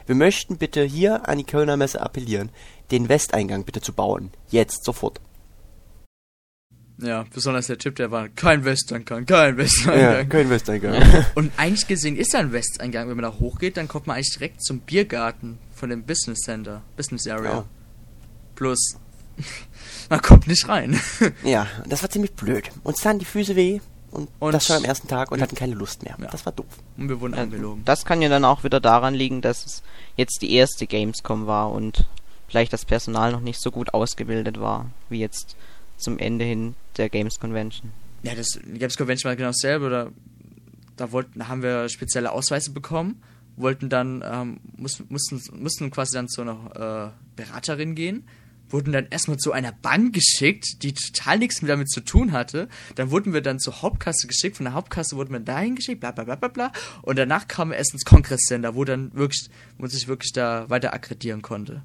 Wir möchten bitte hier an die Kölner Messe appellieren, den Westeingang bitte zu bauen. Jetzt, sofort. Ja, besonders der Typ, der war kein Westeingang, kein Westeingang. Ja, kein Westeingang. Und eigentlich gesehen ist da ein Westeingang. Wenn man da hochgeht, dann kommt man eigentlich direkt zum Biergarten von dem Business Center, Business Area. Ja. Plus, man kommt nicht rein. Ja, das war ziemlich blöd. Uns taten die Füße weh. Und, und das schon am ersten Tag und hatten keine Lust mehr. Ja. Das war doof. Und wir wurden ja, angelogen. Das kann ja dann auch wieder daran liegen, dass es jetzt die erste Gamescom war und vielleicht das Personal noch nicht so gut ausgebildet war, wie jetzt zum Ende hin der Games Convention. Ja, das Games Convention war genau dasselbe. Oder da wollten, haben wir spezielle Ausweise bekommen, wollten dann, ähm, mussten, mussten, mussten quasi dann zu einer äh, Beraterin gehen, wurden dann erstmal zu einer Bank geschickt, die total nichts mehr damit zu tun hatte. Dann wurden wir dann zur Hauptkasse geschickt, von der Hauptkasse wurden wir dahin geschickt, bla bla bla bla bla. Und danach kam wir erst ins Kongresscenter, wo dann wirklich, wo man sich wirklich da weiter akkreditieren konnte.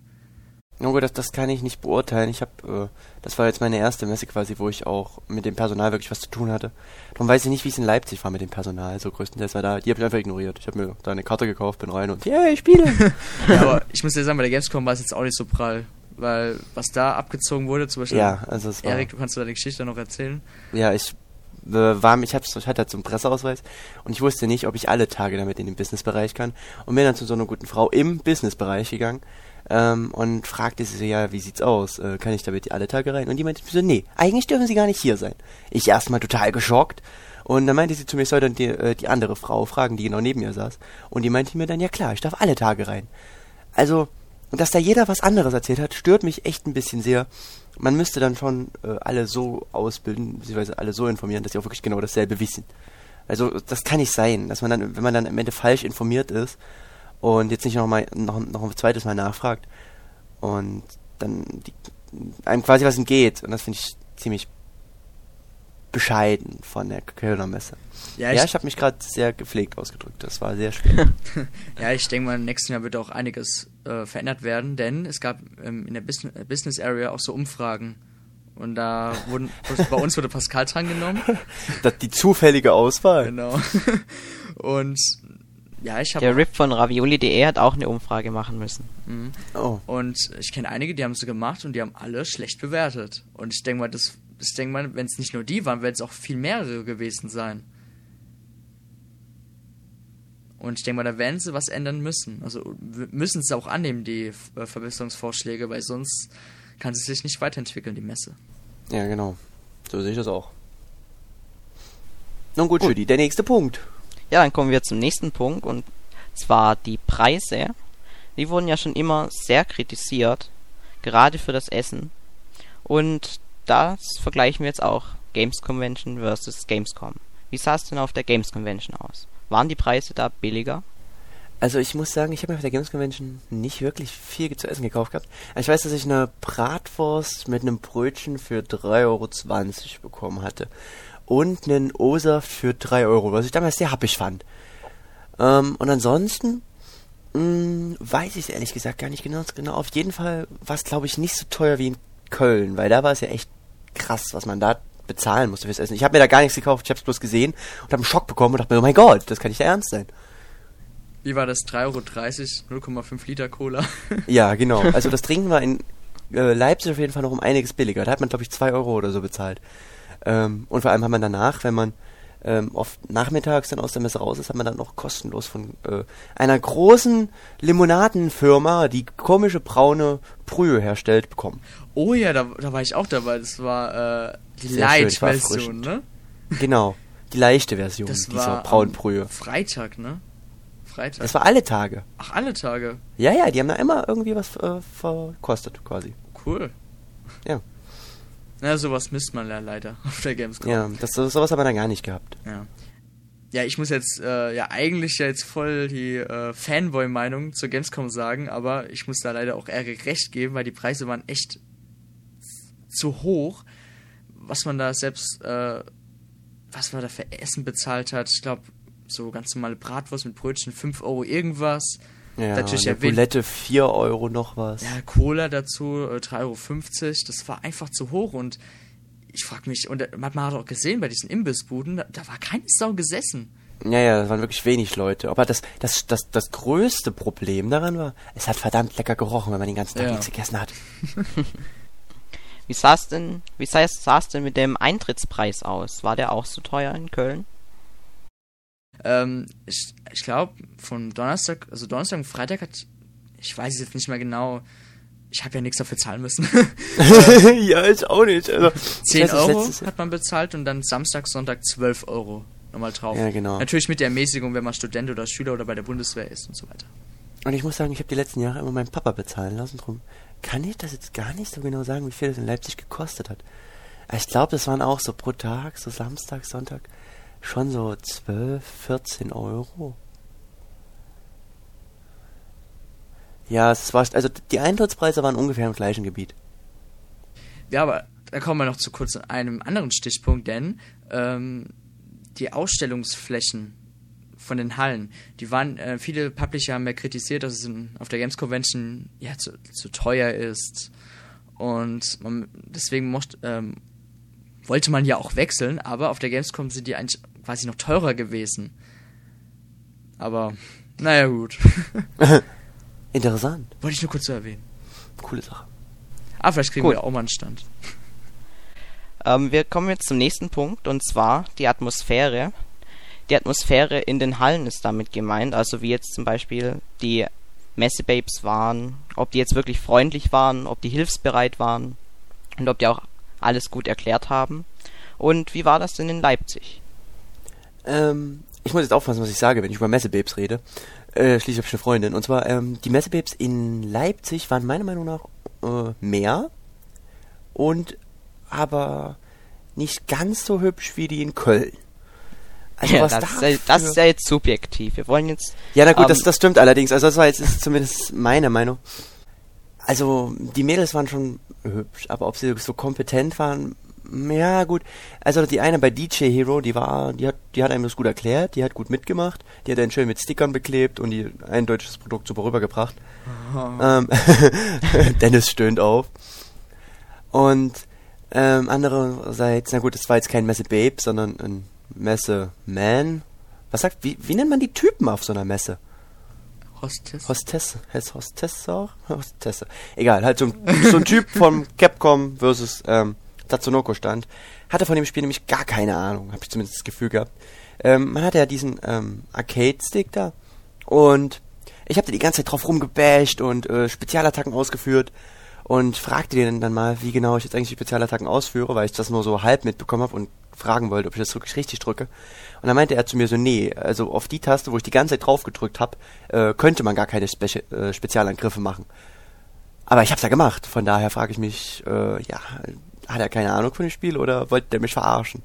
Oh, das, das kann ich nicht beurteilen. Ich habe, äh, das war jetzt meine erste Messe quasi, wo ich auch mit dem Personal wirklich was zu tun hatte. Darum weiß ich nicht, wie es in Leipzig war mit dem Personal. So größtenteils war da, die habe ich einfach ignoriert. Ich habe mir da eine Karte gekauft, bin rein und yeah, ich spiele. ja, aber ich muss dir sagen, bei der Gamescom war es jetzt auch nicht so prall. Weil was da abgezogen wurde, zum Beispiel. Ja, also es war Erik, du kannst du deine Geschichte noch erzählen? Ja, ich äh, war, ich, ich hatte halt so einen Presseausweis und ich wusste nicht, ob ich alle Tage damit in den Businessbereich kann. Und bin dann zu so einer guten Frau im Businessbereich gegangen ähm, und fragte sie so, ja, wie sieht's aus? Äh, kann ich da bitte alle Tage rein? Und die meinte so, nee, eigentlich dürfen sie gar nicht hier sein. Ich erstmal total geschockt. Und dann meinte sie zu mir, soll dann die, äh, die andere Frau fragen, die genau neben mir saß. Und die meinte mir dann, ja klar, ich darf alle Tage rein. Also, dass da jeder was anderes erzählt hat, stört mich echt ein bisschen sehr. Man müsste dann schon äh, alle so ausbilden, beziehungsweise alle so informieren, dass sie auch wirklich genau dasselbe wissen. Also, das kann nicht sein, dass man dann, wenn man dann am Ende falsch informiert ist, und jetzt nicht noch mal noch, noch ein zweites Mal nachfragt und dann die, einem quasi was entgeht und das finde ich ziemlich bescheiden von der Kölner Messe. Ja, Ja, ich, ich habe mich gerade sehr gepflegt ausgedrückt. Das war sehr schwer. ja, ich denke mal, im nächsten Jahr wird auch einiges äh, verändert werden, denn es gab ähm, in der Business, äh, Business Area auch so Umfragen. Und da wurden, bei uns wurde Pascal dran genommen. das, die zufällige Auswahl. Genau. Und ja, ich habe. Der Rip von Ravioli.de hat auch eine Umfrage machen müssen. Mhm. Oh. Und ich kenne einige, die haben sie gemacht und die haben alle schlecht bewertet. Und ich denke mal, das, ich denke mal, wenn es nicht nur die waren, werden es auch viel mehrere gewesen sein. Und ich denke mal, da werden sie was ändern müssen. Also müssen sie auch annehmen, die äh, Verbesserungsvorschläge, weil sonst kann sie sich nicht weiterentwickeln, die Messe. Ja, genau. So sehe ich das auch. Nun gut, Gut. Judy, der nächste Punkt. Ja, dann kommen wir zum nächsten Punkt und zwar die Preise. Die wurden ja schon immer sehr kritisiert, gerade für das Essen. Und das vergleichen wir jetzt auch Games Convention versus Gamescom. Wie sah es denn auf der Games Convention aus? Waren die Preise da billiger? Also ich muss sagen, ich habe mir auf der Games Convention nicht wirklich viel zu essen gekauft gehabt. Ich weiß, dass ich eine Bratwurst mit einem Brötchen für 3,20 Euro bekommen hatte. Und einen O-Saft für 3 Euro, was ich damals sehr happig fand. Ähm, und ansonsten mh, weiß ich es ehrlich gesagt gar nicht genau. genau. Auf jeden Fall war es, glaube ich, nicht so teuer wie in Köln, weil da war es ja echt krass, was man da bezahlen musste fürs Essen. Ich habe mir da gar nichts gekauft, ich habe es bloß gesehen und habe einen Schock bekommen und dachte mir, oh mein Gott, das kann nicht der Ernst sein. Wie war das? 3,30 Euro, 0,5 Liter Cola. Ja, genau. Also das Trinken war in äh, Leipzig auf jeden Fall noch um einiges billiger. Da hat man, glaube ich, zwei Euro oder so bezahlt. Ähm, und vor allem hat man danach, wenn man ähm, oft nachmittags dann aus der Messe raus ist, hat man dann noch kostenlos von äh, einer großen Limonadenfirma, die komische braune Brühe herstellt, bekommen. oh ja, da, da war ich auch dabei. Das war äh, die Light-Version, ne? Genau. Die leichte Version Das dieser braunen Brühe. Freitag, ne? Freitag. Das war alle Tage. Ach, alle Tage. Ja, ja, die haben da immer irgendwie was äh, verkostet, quasi. Cool. Ja. Na, sowas misst man ja leider auf der Gamescom. Ja, das, sowas haben wir dann gar nicht gehabt. Ja, ja ich muss jetzt äh, ja eigentlich ja jetzt voll die äh, Fanboy-Meinung zur Gamescom sagen, aber ich muss da leider auch eher recht geben, weil die Preise waren echt zu hoch, was man da selbst, äh, was man da für Essen bezahlt hat. Ich glaube, so ganz normale Bratwurst mit Brötchen, 5 Euro irgendwas. Ja, Natürlich eine erwähnt- Bulette 4 Euro noch was. Ja, Cola dazu, äh, 3,50 Euro. Das war einfach zu hoch und ich frag mich, und äh, man hat auch gesehen bei diesen Imbissbuden, da, da war keine Sau gesessen. Ja, ja, das waren wirklich wenig Leute. Aber das, das, das, das größte Problem daran war, es hat verdammt lecker gerochen, wenn man den ganzen Tag Ja. nichts gegessen hat. Wie sah es denn, wie sah es sah es denn mit dem Eintrittspreis aus? War der auch so teuer in Köln? Ähm, ich ich glaube, von Donnerstag, also Donnerstag und Freitag hat, ich weiß es jetzt nicht mehr genau, ich habe ja nichts dafür zahlen müssen. ja, ich auch nicht. Also, 10 ich weiß, das Euro hat man bezahlt und dann Samstag, Sonntag 12 Euro nochmal drauf. Ja, genau. Natürlich mit der Ermäßigung, wenn man Student oder Schüler oder bei der Bundeswehr ist und so weiter. Und ich muss sagen, ich habe die letzten Jahre immer meinen Papa bezahlen lassen. Drum kann ich das jetzt gar nicht so genau sagen, wie viel das in Leipzig gekostet hat. Ich glaube, das waren auch so pro Tag, so Samstag, Sonntag, schon so 12, 14 Euro. Ja, es war, also die Eintrittspreise waren ungefähr im gleichen Gebiet. Ja, aber da kommen wir noch zu kurz einem anderen Stichpunkt, denn ähm, die Ausstellungsflächen von den Hallen, die waren, äh, viele Publisher haben ja kritisiert, dass es in, auf der Games Convention ja zu, zu teuer ist und man, deswegen mocht, ähm, wollte man ja auch wechseln, aber auf der Gamescom sind die eigentlich quasi noch teurer gewesen. Aber, naja gut. Interessant. Wollte ich nur kurz so erwähnen. Coole Sache. Ah, vielleicht kriegen Gut. wir auch mal einen Stand. Ähm, wir kommen jetzt zum nächsten Punkt und zwar die Atmosphäre. Die Atmosphäre in den Hallen ist damit gemeint, also wie jetzt zum Beispiel die Messebabes waren, ob die jetzt wirklich freundlich waren, ob die hilfsbereit waren und ob die auch alles gut erklärt haben. Und wie war das denn in Leipzig? Ähm, ich muss jetzt aufpassen, was ich sage, wenn ich über Messebabes rede. Äh, schließlich habe ich eine Freundin. Und zwar, ähm, die Messebabes in Leipzig waren meiner Meinung nach äh, mehr und aber nicht ganz so hübsch wie die in Köln. Also Ja, was das, ist ja, dafür- das ist ja jetzt subjektiv. Wir wollen jetzt. Ja, na gut, das, ähm, das stimmt allerdings. Also das war jetzt ist zumindest meine Meinung. Also die Mädels waren schon hübsch, aber ob sie so kompetent waren, Ja, gut. Also die eine bei DJ Hero, die war, die hat, die hat einem das gut erklärt, die hat gut mitgemacht, die hat einen schön mit Stickern beklebt und die ein deutsches Produkt super rübergebracht. Ähm, Dennis stöhnt auf. Und ähm, andererseits, na gut, das war jetzt kein Messe Babe, sondern ein Messe Man. Was sagt, wie, wie nennt man die Typen auf so einer Messe? Hostess. Hostesse. Heißt Hostesse? Hostesse. Egal, halt so ein, so ein Typ von Capcom versus ähm, Tatsunoko stand. Hatte von dem Spiel nämlich gar keine Ahnung, habe ich zumindest das Gefühl gehabt. Ähm, man hatte ja diesen ähm, Arcade-Stick da und ich habe da die ganze Zeit drauf rumgebasht und äh, Spezialattacken ausgeführt und fragte den dann mal, wie genau ich jetzt eigentlich die Spezialattacken ausführe, weil ich das nur so halb mitbekommen habe und fragen wollte, ob ich das wirklich richtig drücke. Und dann meinte er zu mir so, nee, also auf die Taste, wo ich die ganze Zeit drauf gedrückt habe, äh, könnte man gar keine Spezi äh, Spezialangriffe machen. Aber ich hab's ja gemacht, von daher frage ich mich, äh, ja, hat er keine Ahnung von dem Spiel oder wollte der mich verarschen?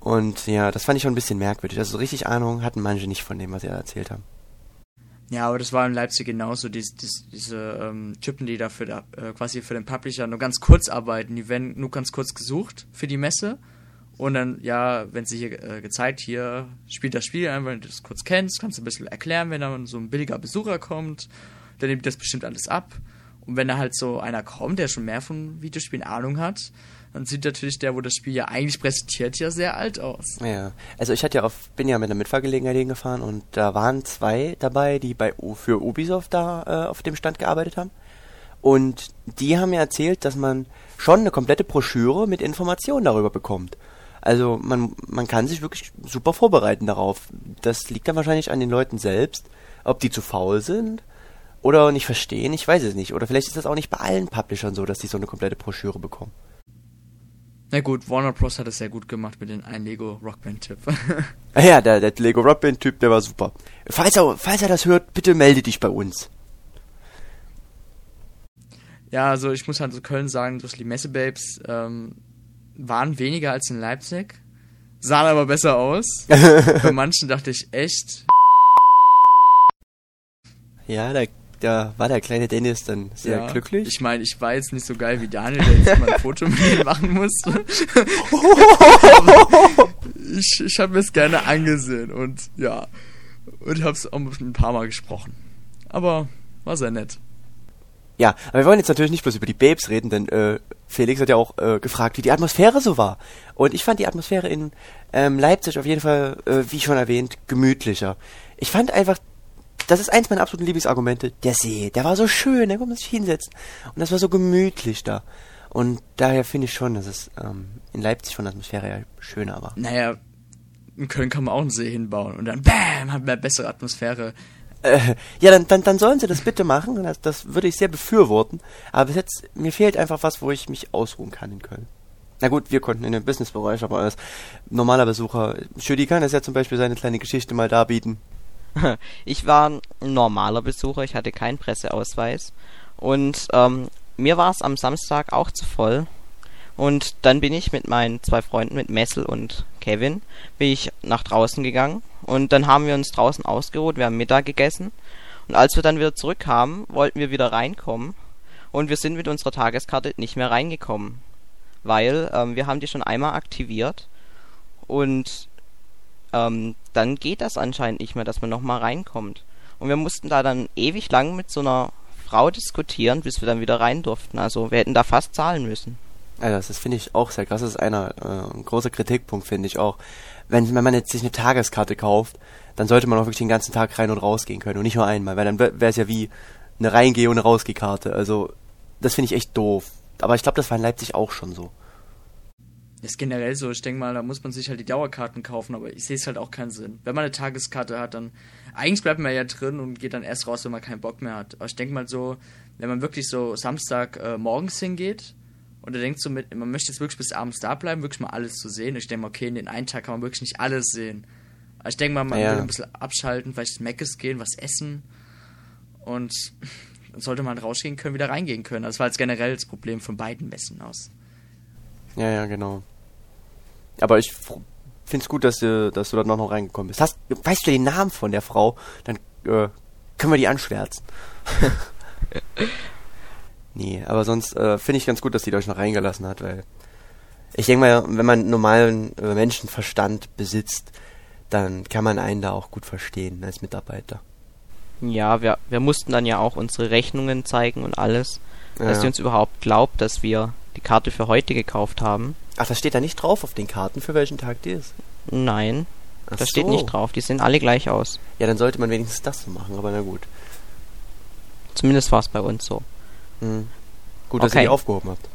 Und ja, das fand ich schon ein bisschen merkwürdig. Also so richtig Ahnung hatten manche nicht von dem, was sie erzählt haben. Ja, aber das war in Leipzig genauso. Dies, dies, diese ähm, Typen, die da für der, äh, quasi für den Publisher nur ganz kurz arbeiten, die werden nur ganz kurz gesucht für die Messe. Und dann, ja, wenn sie hier äh, gezeigt, hier spielt das Spiel ein, wenn du das kurz kennst, kannst du ein bisschen erklären, wenn dann so ein billiger Besucher kommt, dann nimmt das bestimmt alles ab. Und wenn da halt so einer kommt, der schon mehr von Videospielen Ahnung hat, dann sieht natürlich der, wo das Spiel ja eigentlich präsentiert, ja sehr alt aus. Ja, also ich hatte ja auf, bin ja mit einer Mitfahrgelegenheit hingefahren und da waren zwei dabei, die bei für Ubisoft da äh, auf dem Stand gearbeitet haben. Und die haben mir erzählt, dass man schon eine komplette Broschüre mit Informationen darüber bekommt. Also man, man kann sich wirklich super vorbereiten darauf. Das liegt dann wahrscheinlich an den Leuten selbst, ob die zu faul sind oder nicht verstehen, ich weiß es nicht. Oder vielleicht ist das auch nicht bei allen Publishern so, dass die so eine komplette Broschüre bekommen. Na gut, Warner Bros. hat es sehr gut gemacht mit dem einen Lego Rockband-Tipp. Ah ja, der, der Lego Rockband-Typ, der war super. Falls er, falls er das hört, bitte melde dich bei uns. Ja, also ich muss halt so Köln sagen, dass die Messe Babes ähm, waren weniger als in Leipzig, sahen aber besser aus. Bei manchen dachte ich echt. Ja, da, da war der kleine Dennis dann sehr ja, glücklich. Ich meine, ich war jetzt nicht so geil wie Daniel, der jetzt mal ein Foto mit ihm machen musste. ich ich habe mir es gerne angesehen und ja. Und habe es auch ein paar Mal gesprochen. Aber war sehr nett. Ja, aber wir wollen jetzt natürlich nicht bloß über die Babes reden, denn äh, Felix hat ja auch äh, gefragt, wie die Atmosphäre so war. Und ich fand die Atmosphäre in ähm, Leipzig auf jeden Fall, äh, wie schon erwähnt, gemütlicher. Ich fand einfach, das ist eins meiner absoluten Lieblingsargumente, der See, der war so schön, da konnte man sich hinsetzen. Und das war so gemütlich da. Und daher finde ich schon, dass es ähm, in Leipzig von der Atmosphäre ja schöner war. Naja, in Köln kann man auch einen See hinbauen und dann BAM, hat man eine bessere Atmosphäre. Äh, ja, dann, dann, dann sollen sie das bitte machen. Das, das würde ich sehr befürworten. Aber bis jetzt, mir fehlt einfach was, wo ich mich ausruhen kann in Köln. Na gut, wir konnten in dem Businessbereich, aber als normaler Besucher, Schüdi kann es ja zum Beispiel seine kleine Geschichte mal darbieten. Ich war ein normaler Besucher, ich hatte keinen Presseausweis. Und ähm, mir war es am Samstag auch zu voll. Und dann bin ich mit meinen zwei Freunden, mit Messel und Kevin, bin ich nach draußen gegangen. Und dann haben wir uns draußen ausgeruht, wir haben Mittag gegessen. Und als wir dann wieder zurückkamen, wollten wir wieder reinkommen. Und wir sind mit unserer Tageskarte nicht mehr reingekommen. Weil ähm, wir haben die schon einmal aktiviert. Und ähm, dann geht das anscheinend nicht mehr, dass man nochmal reinkommt. Und wir mussten da dann ewig lang mit so einer Frau diskutieren, bis wir dann wieder rein durften. Also wir hätten da fast zahlen müssen. Also das finde ich auch sehr krass. Das ist einer äh, ein großer Kritikpunkt, finde ich auch. Wenn, wenn man jetzt sich eine Tageskarte kauft, dann sollte man auch wirklich den ganzen Tag rein und rausgehen können und nicht nur einmal, weil dann wäre es ja wie eine Reingeh- und eine Rausgehkarte. Also das finde ich echt doof. Aber ich glaube, das war in Leipzig auch schon so. Das ist generell so. Ich denke mal, da muss man sich halt die Dauerkarten kaufen, aber ich sehe es halt auch keinen Sinn. Wenn man eine Tageskarte hat, dann eigentlich bleibt man ja drin und geht dann erst raus, wenn man keinen Bock mehr hat. Aber ich denke mal so, wenn man wirklich so Samstag äh, morgens hingeht und er denkt so mit, man möchte jetzt wirklich bis abends da bleiben, wirklich mal alles zu sehen. Und ich denke mal, okay, in den einen Tag kann man wirklich nicht alles sehen. Aber ich denke mal, man Ja. will ein bisschen abschalten, vielleicht Meckes gehen, was essen und dann sollte man rausgehen können, wieder reingehen können. Das war jetzt generell das Problem von beiden Messen aus. Ja, ja, genau. Aber ich finde es gut, dass du, dass du da noch, reingekommen bist. Hast, weißt du den Namen von der Frau? Dann äh, können wir die anschwärzen. nee, aber sonst äh, finde ich ganz gut, dass die euch noch reingelassen hat, weil Ich denke mal, wenn man normalen äh, Menschenverstand besitzt, dann kann man einen da auch gut verstehen als Mitarbeiter. Ja, wir, wir mussten dann ja auch unsere Rechnungen zeigen und alles, dass Ja. sie uns überhaupt glaubt, dass wir die Karte für heute gekauft haben. Ach, das steht da nicht drauf auf den Karten, für welchen Tag die ist. Nein, Ach das steht so. nicht drauf. Die sehen alle gleich aus. Ja, dann sollte man wenigstens das so machen, aber na gut. Zumindest war es bei uns so. Hm. Gut, dass ihr Okay. die aufgehoben habt.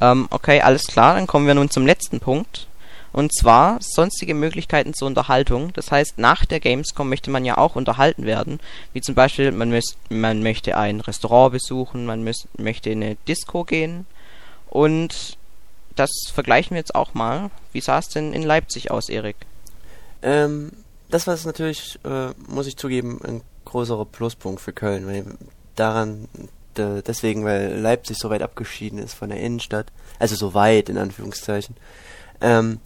Ähm, okay, alles klar, dann kommen wir nun zum letzten Punkt. Und zwar sonstige Möglichkeiten zur Unterhaltung. Das heißt, nach der Gamescom möchte man ja auch unterhalten werden. Wie zum Beispiel, man, müß, man möchte ein Restaurant besuchen, man müß, möchte in eine Disco gehen. Und das vergleichen wir jetzt auch mal. Wie sah es denn in Leipzig aus, Erik? Ähm, das war natürlich, äh, muss ich zugeben, ein größerer Pluspunkt für Köln, weil daran, deswegen, weil Leipzig so weit abgeschieden ist von der Innenstadt, also so weit in Anführungszeichen, ähm,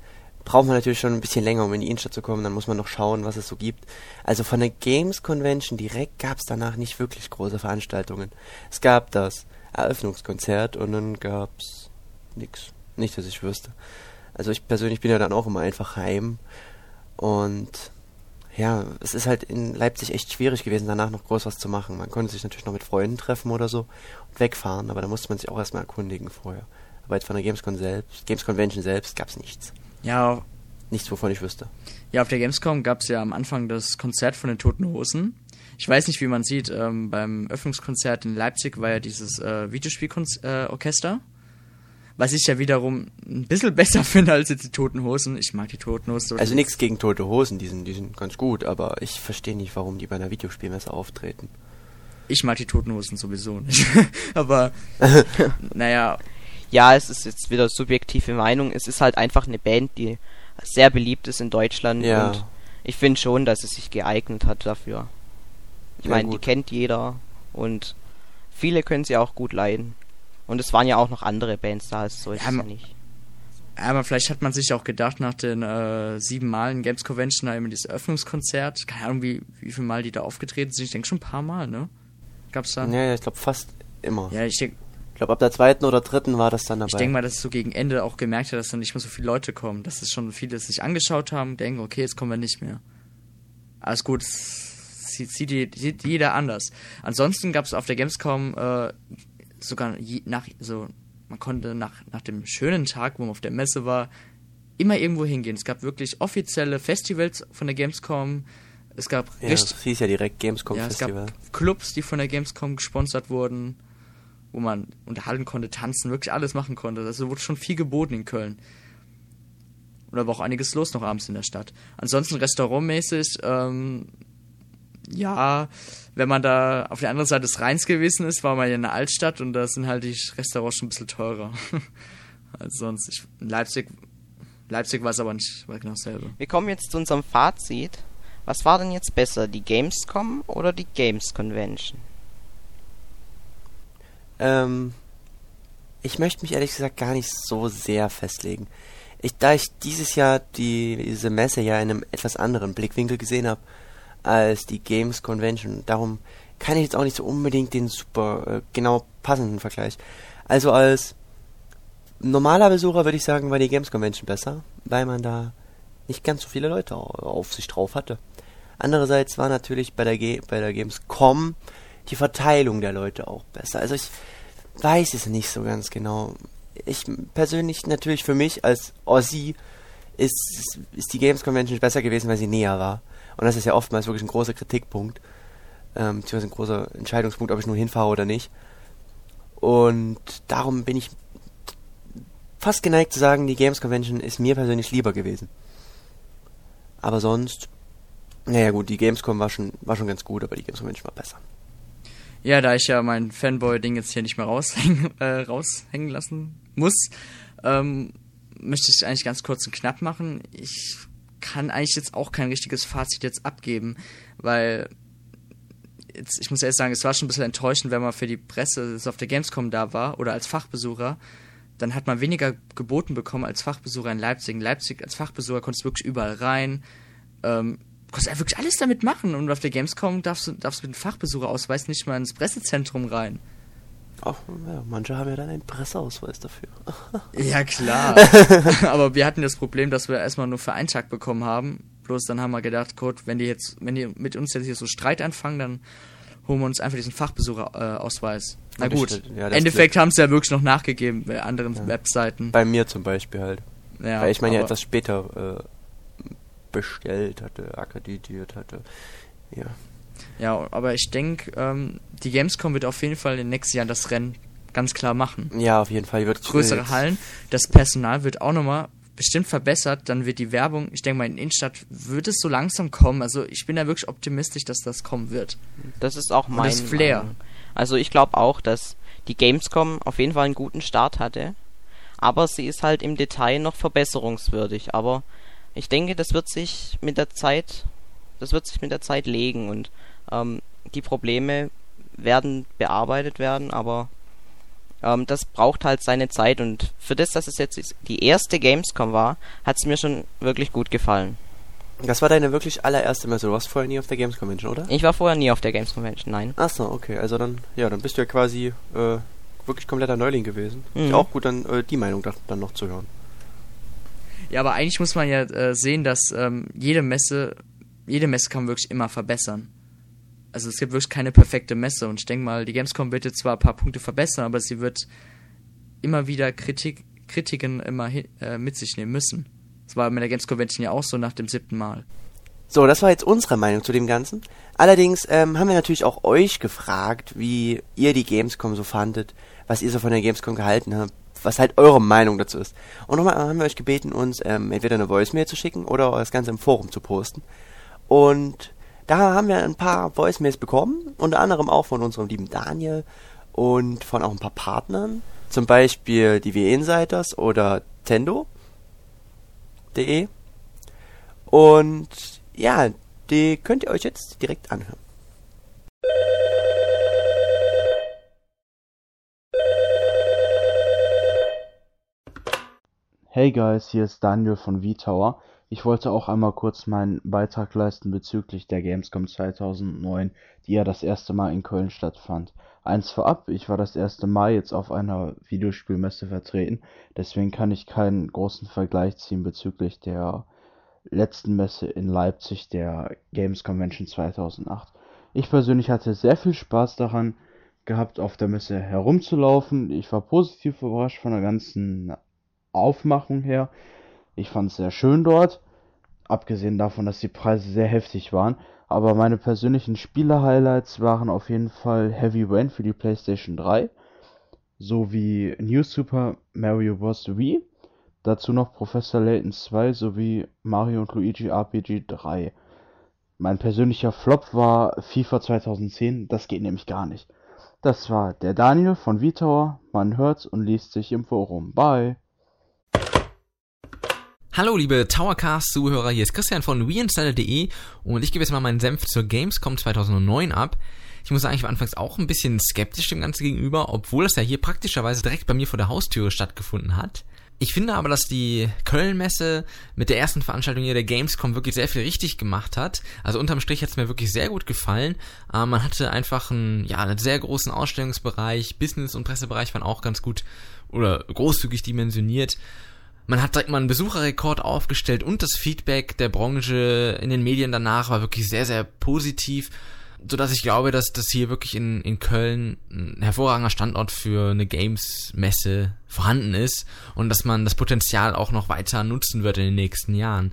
braucht man natürlich schon ein bisschen länger, um in die Innenstadt zu kommen, dann muss man noch schauen, was es so gibt. Also von der Games Convention direkt gab es danach nicht wirklich große Veranstaltungen. Es gab das Eröffnungskonzert und dann gab's nix. Nicht, dass ich wüsste. Also ich persönlich bin ja dann auch immer einfach heim und ja, es ist halt in Leipzig echt schwierig gewesen, danach noch groß was zu machen. Man konnte sich natürlich noch mit Freunden treffen oder so und wegfahren, aber da musste man sich auch erstmal erkundigen vorher. Aber jetzt von der Gamescom selbst, Games Convention selbst gab's nichts. Ja, Nichts, wovon ich wüsste. ja auf der Gamescom gab es ja am Anfang das Konzert von den Toten Hosen. Ich weiß nicht, wie man sieht, ähm, beim Öffnungskonzert in Leipzig war ja dieses äh, Videospielorchester. Äh, was ich ja wiederum ein bisschen besser finde als jetzt die Toten Hosen. Ich mag die Toten Hosen. Also nichts gegen tote Hosen, die sind, die sind ganz gut, aber ich verstehe nicht, warum die bei einer Videospielmesse auftreten. Ich mag die Toten Hosen sowieso nicht. Aber, naja, Ja, es ist jetzt wieder subjektive Meinung. Es ist halt einfach eine Band, die sehr beliebt ist in Deutschland Ja. und ich finde schon, dass es sich geeignet hat dafür. Ich Ja, meine, die kennt jeder und viele können sie auch gut leiden. Und es waren ja auch noch andere Bands da, also so ist Ja, es ja nicht. aber vielleicht hat man sich auch gedacht, nach den äh, sieben Malen Games Convention, da immer dieses Eröffnungskonzert, keine Ahnung, wie, wie viel Mal die da aufgetreten sind. Ich denke schon ein paar Mal, ne? Gab's da? Ja, ja, ich glaube fast immer. Ja, ich denke glaube, ab der zweiten oder dritten war das dann dabei. ich denk mal, dass es so gegen Ende auch gemerkt hat, dass dann nicht mehr so viele Leute kommen. Dass es schon viele sich angeschaut haben, denken, okay, jetzt kommen wir nicht mehr. Alles gut, es sieht, sieht, sieht jeder anders. Ansonsten gab es auf der Gamescom äh, sogar je, nach so, man konnte nach, nach dem schönen Tag, wo man auf der Messe war, immer irgendwo hingehen. Es gab wirklich offizielle Festivals von der Gamescom. Es gab ja, richtig, das hieß ja direkt Gamescom ja, es Festival. gab Clubs, die von der Gamescom gesponsert wurden, wo man unterhalten konnte, tanzen, wirklich alles machen konnte. Also wurde schon viel geboten in Köln. Und da war auch einiges los noch abends in der Stadt. Ansonsten restaurantmäßig, ähm, ja, wenn man da auf der anderen Seite des Rheins gewesen ist, war man ja in der Altstadt und da sind halt die Restaurants schon ein bisschen teurer. als sonst. Ich, in Leipzig, Leipzig war es aber nicht war genau dasselbe. Wir kommen jetzt zu unserem Fazit. Was war denn jetzt besser, die Gamescom oder die Games Convention? Ähm, ich möchte mich ehrlich gesagt gar nicht so sehr festlegen. Ich, da ich dieses Jahr die, diese Messe ja in einem etwas anderen Blickwinkel gesehen habe als die Games Convention, darum kann ich jetzt auch nicht so unbedingt den super äh, genau passenden Vergleich. Also als normaler Besucher würde ich sagen, war die Games Convention besser, weil man da nicht ganz so viele Leute au- auf sich drauf hatte. Andererseits war natürlich bei der, Ge bei der Gamescom die Verteilung der Leute auch besser. Also ich weiß es nicht so ganz genau. Ich persönlich natürlich für mich als Aussie ist, ist die Games Convention besser gewesen, weil sie näher war. Und das ist ja oftmals wirklich ein großer Kritikpunkt, ähm, beziehungsweise ein großer Entscheidungspunkt, ob ich nun hinfahre oder nicht. Und darum bin ich fast geneigt zu sagen, die Games Convention ist mir persönlich lieber gewesen. Aber sonst, naja gut, die Gamescom war schon, war schon ganz gut, aber die Games Convention war besser. Ja, da ich ja mein Fanboy-Ding jetzt hier nicht mehr raushängen, äh, raushängen lassen muss, ähm, möchte ich eigentlich ganz kurz und knapp machen. Ich kann eigentlich jetzt auch kein richtiges Fazit jetzt abgeben, weil jetzt, ich muss ehrlich sagen, es war schon ein bisschen enttäuschend, wenn man für die Presse auf der Gamescom da war oder als Fachbesucher. Dann hat man weniger geboten bekommen als Fachbesucher in Leipzig. In Leipzig als Fachbesucher konntest du wirklich überall rein. Ähm, kannst einfach wirklich alles damit machen. Und auf der Gamescom darfst du, darfst mit dem Fachbesucherausweis nicht mal ins Pressezentrum rein. Ach, ja, manche haben ja dann einen Presseausweis dafür. Ja, klar. Aber wir hatten das Problem, dass wir erstmal nur für einen Tag bekommen haben. Bloß dann haben wir gedacht, gut, wenn die jetzt, wenn die mit uns jetzt hier so Streit anfangen, dann holen wir uns einfach diesen Fachbesucherausweis. Äh, Na gut, ja, im Endeffekt haben sie ja wirklich noch nachgegeben bei anderen ja. Webseiten. Bei mir zum Beispiel halt. Ja, Weil ich meine ja etwas später äh, bestellt hatte, akkreditiert hatte. Ja. Ja, aber ich denke, ähm, die Gamescom wird auf jeden Fall in den nächsten Jahren das Rennen ganz klar machen. Ja, auf jeden Fall. Wird größere Hallen, das Personal wird auch nochmal bestimmt verbessert, dann wird die Werbung, ich denke mal in Innenstadt wird es so langsam kommen. Also ich bin da wirklich optimistisch, dass das kommen wird. Das ist auch mein Flair. Meinung. Also ich glaube auch, dass die Gamescom auf jeden Fall einen guten Start hatte, aber sie ist halt im Detail noch verbesserungswürdig. Aber ich denke, das wird sich mit der Zeit, das wird sich mit der Zeit legen und ähm, die Probleme werden bearbeitet werden, aber ähm, das braucht halt seine Zeit und für das, dass es jetzt die erste Gamescom war, hat es mir schon wirklich gut gefallen. Das war deine wirklich allererste Messe. Du warst vorher nie auf der Games Convention, oder? Ich war vorher nie auf der Games Convention, nein. Achso, okay. Also dann, ja, dann bist du ja quasi äh, wirklich kompletter Neuling gewesen. Mhm. Ist auch gut, dann äh, die Meinung dann noch zu hören. Ja, aber eigentlich muss man ja äh, sehen, dass ähm, jede Messe, jede Messe kann man wirklich immer verbessern also es gibt wirklich keine perfekte Messe und ich denke mal, die Gamescom wird jetzt zwar ein paar Punkte verbessern, aber sie wird immer wieder Kritik, Kritiken immer äh, mit sich nehmen müssen. Das war mit der Gamescom ja auch so nach dem siebten Mal. So, das war jetzt unsere Meinung zu dem Ganzen. Allerdings ähm, haben wir natürlich auch euch gefragt, wie ihr die Gamescom so fandet, was ihr so von der Gamescom gehalten habt, was halt eure Meinung dazu ist. Und nochmal haben wir euch gebeten, uns ähm, entweder eine Voicemail zu schicken oder das Ganze im Forum zu posten. Und da haben wir ein paar Voicemails bekommen, unter anderem auch von unserem lieben Daniel und von auch ein paar Partnern, zum Beispiel die W Insiders oder Tendo.de. Und ja, die könnt ihr euch jetzt direkt anhören. Hey guys, hier ist Daniel von V-Tower. Ich wollte auch einmal kurz meinen Beitrag leisten bezüglich der Gamescom 2009, die ja das erste Mal in Köln stattfand. Eins vorab, ich war das erste Mal jetzt auf einer Videospielmesse vertreten, deswegen kann ich keinen großen Vergleich ziehen bezüglich der letzten Messe in Leipzig, der Games Convention 2008. Ich persönlich hatte sehr viel Spaß daran gehabt, auf der Messe herumzulaufen. Ich war positiv überrascht von der ganzen Aufmachung her. Ich fand es sehr schön dort, abgesehen davon, dass die Preise sehr heftig waren. Aber meine persönlichen Spiele-Highlights waren auf jeden Fall Heavy Rain für die PlayStation 3 sowie New Super Mario Bros. Wii. Dazu noch Professor Layton 2 sowie Mario und Luigi RPG 3. Mein persönlicher Flop war FIFA 2010, das geht nämlich gar nicht. Das war der Daniel von Vitor, man hört's und liest sich im Forum. Bye! Hallo liebe Towercast-Zuhörer, hier ist Christian von WeInstaller.de und ich gebe jetzt mal meinen Senf zur Gamescom 2009 ab. Ich muss sagen, ich war anfangs auch ein bisschen skeptisch dem Ganzen gegenüber, obwohl das ja hier praktischerweise direkt bei mir vor der Haustüre stattgefunden hat. Ich finde aber, dass die Köln-Messe mit der ersten Veranstaltung hier der Gamescom wirklich sehr viel richtig gemacht hat. Also unterm Strich hat es mir wirklich sehr gut gefallen. Äh, man hatte einfach einen, ja, einen sehr großen Ausstellungsbereich, Business- und Pressebereich waren auch ganz gut oder großzügig dimensioniert. Man hat direkt mal einen Besucherrekord aufgestellt und das Feedback der Branche in den Medien danach war wirklich sehr, sehr positiv, so dass ich glaube, dass das hier wirklich in, in Köln ein hervorragender Standort für eine Games-Messe vorhanden ist und dass man das Potenzial auch noch weiter nutzen wird in den nächsten Jahren.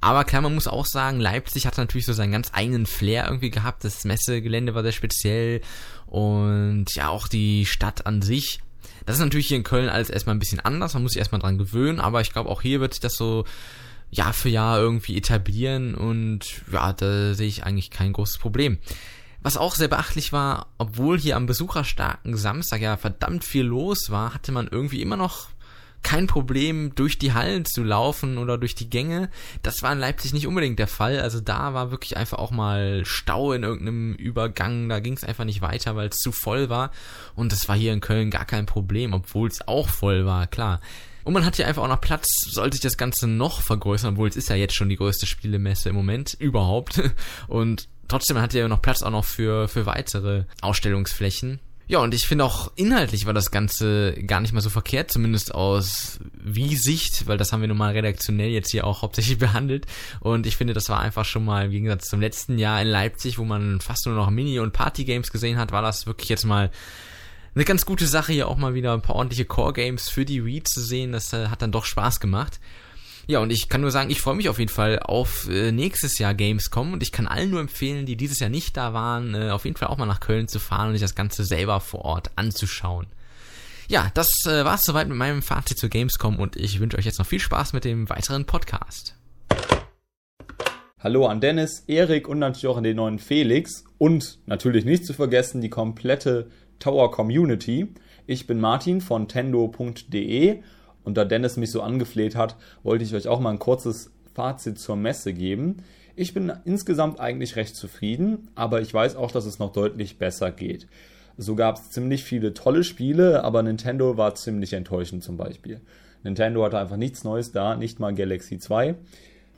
Aber klar, man muss auch sagen, Leipzig hat natürlich so seinen ganz eigenen Flair irgendwie gehabt. Das Messegelände war sehr speziell und ja, auch die Stadt an sich das ist natürlich hier in Köln alles erstmal ein bisschen anders, man muss sich erstmal dran gewöhnen, aber ich glaube auch hier wird sich das so Jahr für Jahr irgendwie etablieren. Und ja, da sehe ich eigentlich kein großes Problem. Was auch sehr beachtlich war, obwohl hier am besucherstarken Samstag ja verdammt viel los war, hatte man irgendwie immer noch kein Problem, durch die Hallen zu laufen oder durch die Gänge. Das war in Leipzig nicht unbedingt der Fall. Also da war wirklich einfach auch mal Stau in irgendeinem Übergang. Da ging es einfach nicht weiter, weil es zu voll war. Und das war hier in Köln gar kein Problem, obwohl es auch voll war, klar. Und man hat hier einfach auch noch Platz, sollte sich das Ganze noch vergrößern, obwohl es ist ja jetzt schon die größte Spielemesse im Moment überhaupt. Und trotzdem hat ja noch Platz auch noch für, für weitere Ausstellungsflächen Ja, und ich finde auch inhaltlich war das Ganze gar nicht mal so verkehrt, zumindest aus Wie-Sicht, weil das haben wir nun mal redaktionell jetzt hier auch hauptsächlich behandelt. Und ich finde, das war einfach schon mal im Gegensatz zum letzten Jahr in Leipzig, wo man fast nur noch Mini- und Party-Games gesehen hat, war das wirklich jetzt mal eine ganz gute Sache, hier auch mal wieder ein paar ordentliche Core-Games für die Wii zu sehen. Das äh, hat dann doch Spaß gemacht. Ja, und ich kann nur sagen, ich freue mich auf jeden Fall auf äh, nächstes Jahr Gamescom und ich kann allen nur empfehlen, die dieses Jahr nicht da waren, äh, auf jeden Fall auch mal nach Köln zu fahren und sich das Ganze selber vor Ort anzuschauen. Ja, das äh, war's soweit mit meinem Fazit zu Gamescom und ich wünsche euch jetzt noch viel Spaß mit dem weiteren Podcast. Hallo an Dennis, Erik und natürlich auch an den neuen Felix und natürlich nicht zu vergessen die komplette Tower Community. Ich bin Martin von tendo.de und da Dennis mich so angefleht hat, wollte ich euch auch mal ein kurzes Fazit zur Messe geben. Ich bin insgesamt eigentlich recht zufrieden, aber ich weiß auch, dass es noch deutlich besser geht. So gab es ziemlich viele tolle Spiele, aber Nintendo war ziemlich enttäuschend zum Beispiel. Nintendo hatte einfach nichts Neues da, nicht mal Galaxy 2.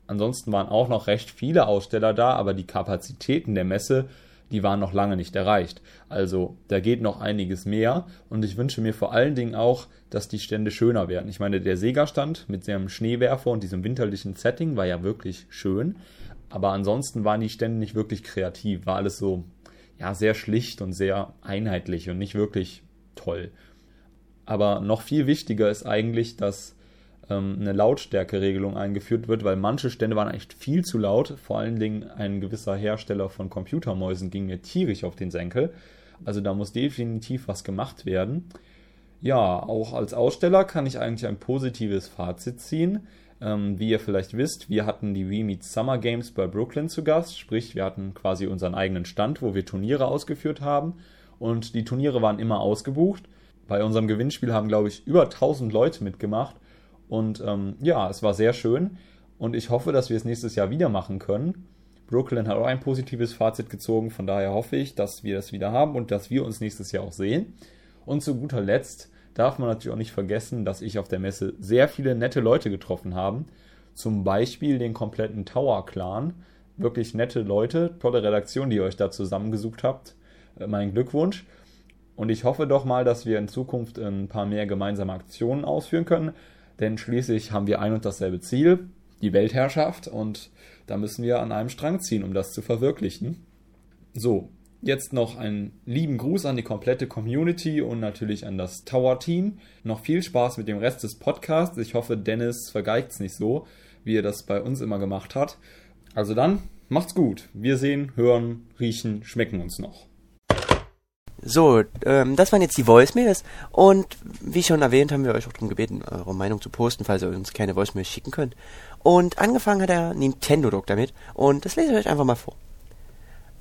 Ansonsten waren auch noch recht viele Aussteller da, aber die Kapazitäten der Messe die waren noch lange nicht erreicht. Also da geht noch einiges mehr und ich wünsche mir vor allen Dingen auch, dass die Stände schöner werden. Ich meine, der Sega-Stand mit seinem Schneewerfer und diesem winterlichen Setting war ja wirklich schön, aber ansonsten waren die Stände nicht wirklich kreativ, war alles so ja sehr schlicht und sehr einheitlich und nicht wirklich toll. Aber noch viel wichtiger ist eigentlich, dass ähm, eine Lautstärkeregelung eingeführt wird, weil manche Stände waren echt viel zu laut. Vor allen Dingen ein gewisser Hersteller von Computermäusen ging mir tierisch auf den Senkel. Also da muss definitiv was gemacht werden. Ja, auch als Aussteller kann ich eigentlich ein positives Fazit ziehen. Ähm, wie ihr vielleicht wisst, wir hatten die Wii Meets Summer Games bei Brooklyn zu Gast, sprich wir hatten quasi unseren eigenen Stand, wo wir Turniere ausgeführt haben und die Turniere waren immer ausgebucht. Bei unserem Gewinnspiel haben, glaube ich, über 1000 Leute mitgemacht und ähm, ja, es war sehr schön und ich hoffe, dass wir es nächstes Jahr wieder machen können. Brooklyn hat auch ein positives Fazit gezogen, von daher hoffe ich, dass wir es wieder haben und dass wir uns nächstes Jahr auch sehen. Und zu guter Letzt darf man natürlich auch nicht vergessen, dass ich auf der Messe sehr viele nette Leute getroffen habe. Zum Beispiel den kompletten Tower Clan. Wirklich nette Leute, tolle Redaktion, die ihr euch da zusammengesucht habt. Äh, mein Glückwunsch. Und ich hoffe doch mal, dass wir in Zukunft ein paar mehr gemeinsame Aktionen ausführen können denn schließlich haben wir ein und dasselbe Ziel, die Weltherrschaft, und da müssen wir an einem Strang ziehen, um das zu verwirklichen. So, jetzt noch einen lieben Gruß an die komplette Community und natürlich an das Tower-Team. Noch viel Spaß mit dem Rest des Podcasts. Ich hoffe, Dennis vergeigt es nicht so, wie er das bei uns immer gemacht hat. Also dann, macht's gut. Wir sehen, hören, riechen, schmecken uns noch. So, ähm, das waren jetzt die Voicemails und wie schon erwähnt, haben wir euch auch darum gebeten, eure Meinung zu posten, falls ihr uns keine Voicemails schicken könnt. Und angefangen hat der Nintendo Doc damit und das lese ich euch einfach mal vor.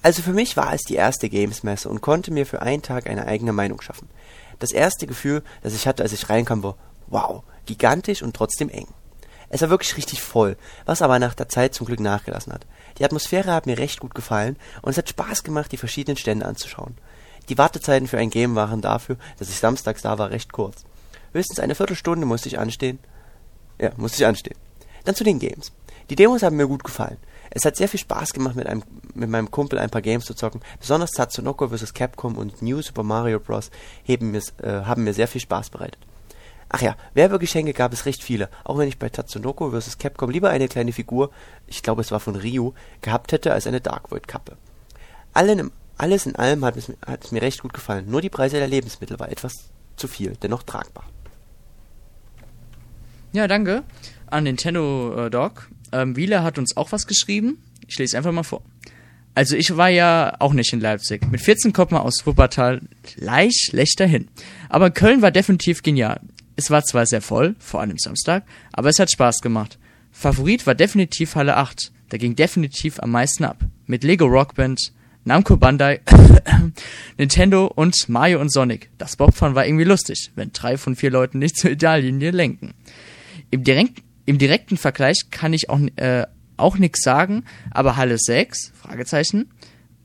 Also für mich war es die erste Games-Messe und konnte mir für einen Tag eine eigene Meinung schaffen. Das erste Gefühl, das ich hatte, als ich reinkam, war, wow, gigantisch und trotzdem eng. Es war wirklich richtig voll, was aber nach der Zeit zum Glück nachgelassen hat. Die Atmosphäre hat mir recht gut gefallen und es hat Spaß gemacht, die verschiedenen Stände anzuschauen. Die Wartezeiten für ein Game waren dafür, dass ich samstags da war, recht kurz. Höchstens eine Viertelstunde musste ich anstehen. Ja, musste ich anstehen. Dann zu den Games. Die Demos haben mir gut gefallen. Es hat sehr viel Spaß gemacht, mit, einem, mit meinem Kumpel ein paar Games zu zocken. Besonders Tatsunoko vs. Capcom und New Super Mario Bros. Mir, äh, haben mir sehr viel Spaß bereitet. Ach ja, Werbegeschenke gab es recht viele, auch wenn ich bei Tatsunoko vs. Capcom lieber eine kleine Figur, ich glaube es war von Ryu, gehabt hätte als eine Dark Void Kappe. Allen im alles in allem hat es, hat es mir recht gut gefallen. Nur die Preise der Lebensmittel war etwas zu viel, dennoch tragbar. Ja, danke an Nintendo äh, Dog. Ähm, Wieler hat uns auch was geschrieben. Ich lese einfach mal vor. Also ich war ja auch nicht in Leipzig. Mit 14 kommt man aus Wuppertal leicht schlechter hin. Aber Köln war definitiv genial. Es war zwar sehr voll, vor allem Samstag, aber es hat Spaß gemacht. Favorit war definitiv Halle 8. Da ging definitiv am meisten ab. Mit Lego Rockband, Namco Bandai, Nintendo und Mario und Sonic. Das Bobfahren war irgendwie lustig, wenn drei von vier Leuten nicht zur Ideallinie lenken. Im, direkt, im direkten Vergleich kann ich auch, äh, auch nichts sagen, aber Halle 6, Fragezeichen,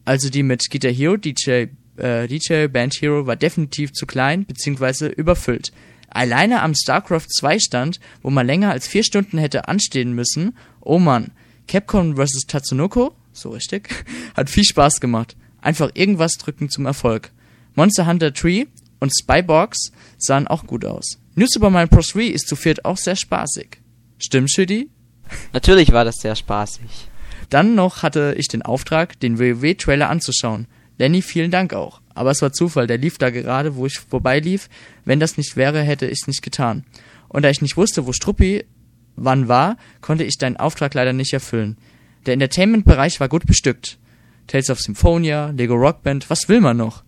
also die mit Guitar Hero, DJ, äh, DJ Band Hero war definitiv zu klein bzw. überfüllt. Alleine am StarCraft 2 Stand, wo man länger als vier Stunden hätte anstehen müssen, oh man, Capcom vs. Tatsunoko, so richtig, hat viel Spaß gemacht. Einfach irgendwas drücken zum Erfolg. Monster Hunter 3 und Spybox sahen auch gut aus. New Super Mario Bros. 3 ist zu viert auch sehr spaßig. Stimmt, Shitty? Natürlich war das sehr spaßig. Dann noch hatte ich den Auftrag, den WoW-Trailer anzuschauen. Lenny, vielen Dank auch. Aber es war Zufall, der lief da gerade, wo ich vorbeilief. Wenn das nicht wäre, hätte ich es nicht getan. Und da ich nicht wusste, wo Struppi wann war, konnte ich deinen Auftrag leider nicht erfüllen. Der Entertainment-Bereich war gut bestückt. Tales of Symphonia, Lego Rockband, was will man noch?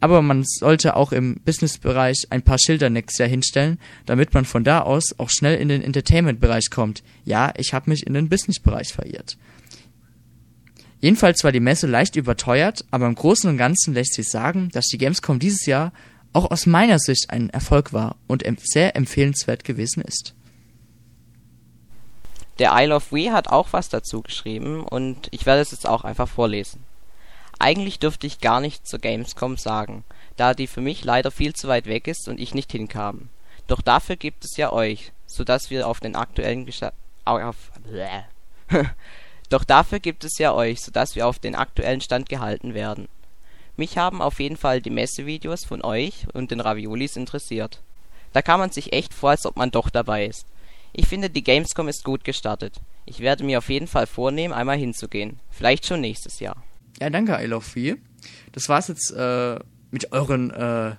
Aber man sollte auch im Business-Bereich ein paar Schilder nächstes Jahr hinstellen, damit man von da aus auch schnell in den Entertainment-Bereich kommt. Ja, ich habe mich in den Business-Bereich verirrt. Jedenfalls war die Messe leicht überteuert, aber im Großen und Ganzen lässt sich sagen, dass die Gamescom dieses Jahr auch aus meiner Sicht ein Erfolg war und sehr empfehlenswert gewesen ist. Der Isle of Wee hat auch was dazu geschrieben und ich werde es jetzt auch einfach vorlesen. Eigentlich dürfte ich gar nichts zur Gamescom sagen, da die für mich leider viel zu weit weg ist und ich nicht hinkam. Doch dafür gibt es ja euch, so dass wir auf den aktuellen Gesta auf Doch dafür gibt es ja euch, so dass wir auf den aktuellen Stand gehalten werden. Mich haben auf jeden Fall die Messevideos von euch und den Raviolis interessiert. Da kam man sich echt vor, als ob man doch dabei ist. Ich finde, die Gamescom ist gut gestartet. Ich werde mir auf jeden Fall vornehmen, einmal hinzugehen. Vielleicht schon nächstes Jahr. Ja, danke, I Love Free. Das war's jetzt äh, mit euren äh,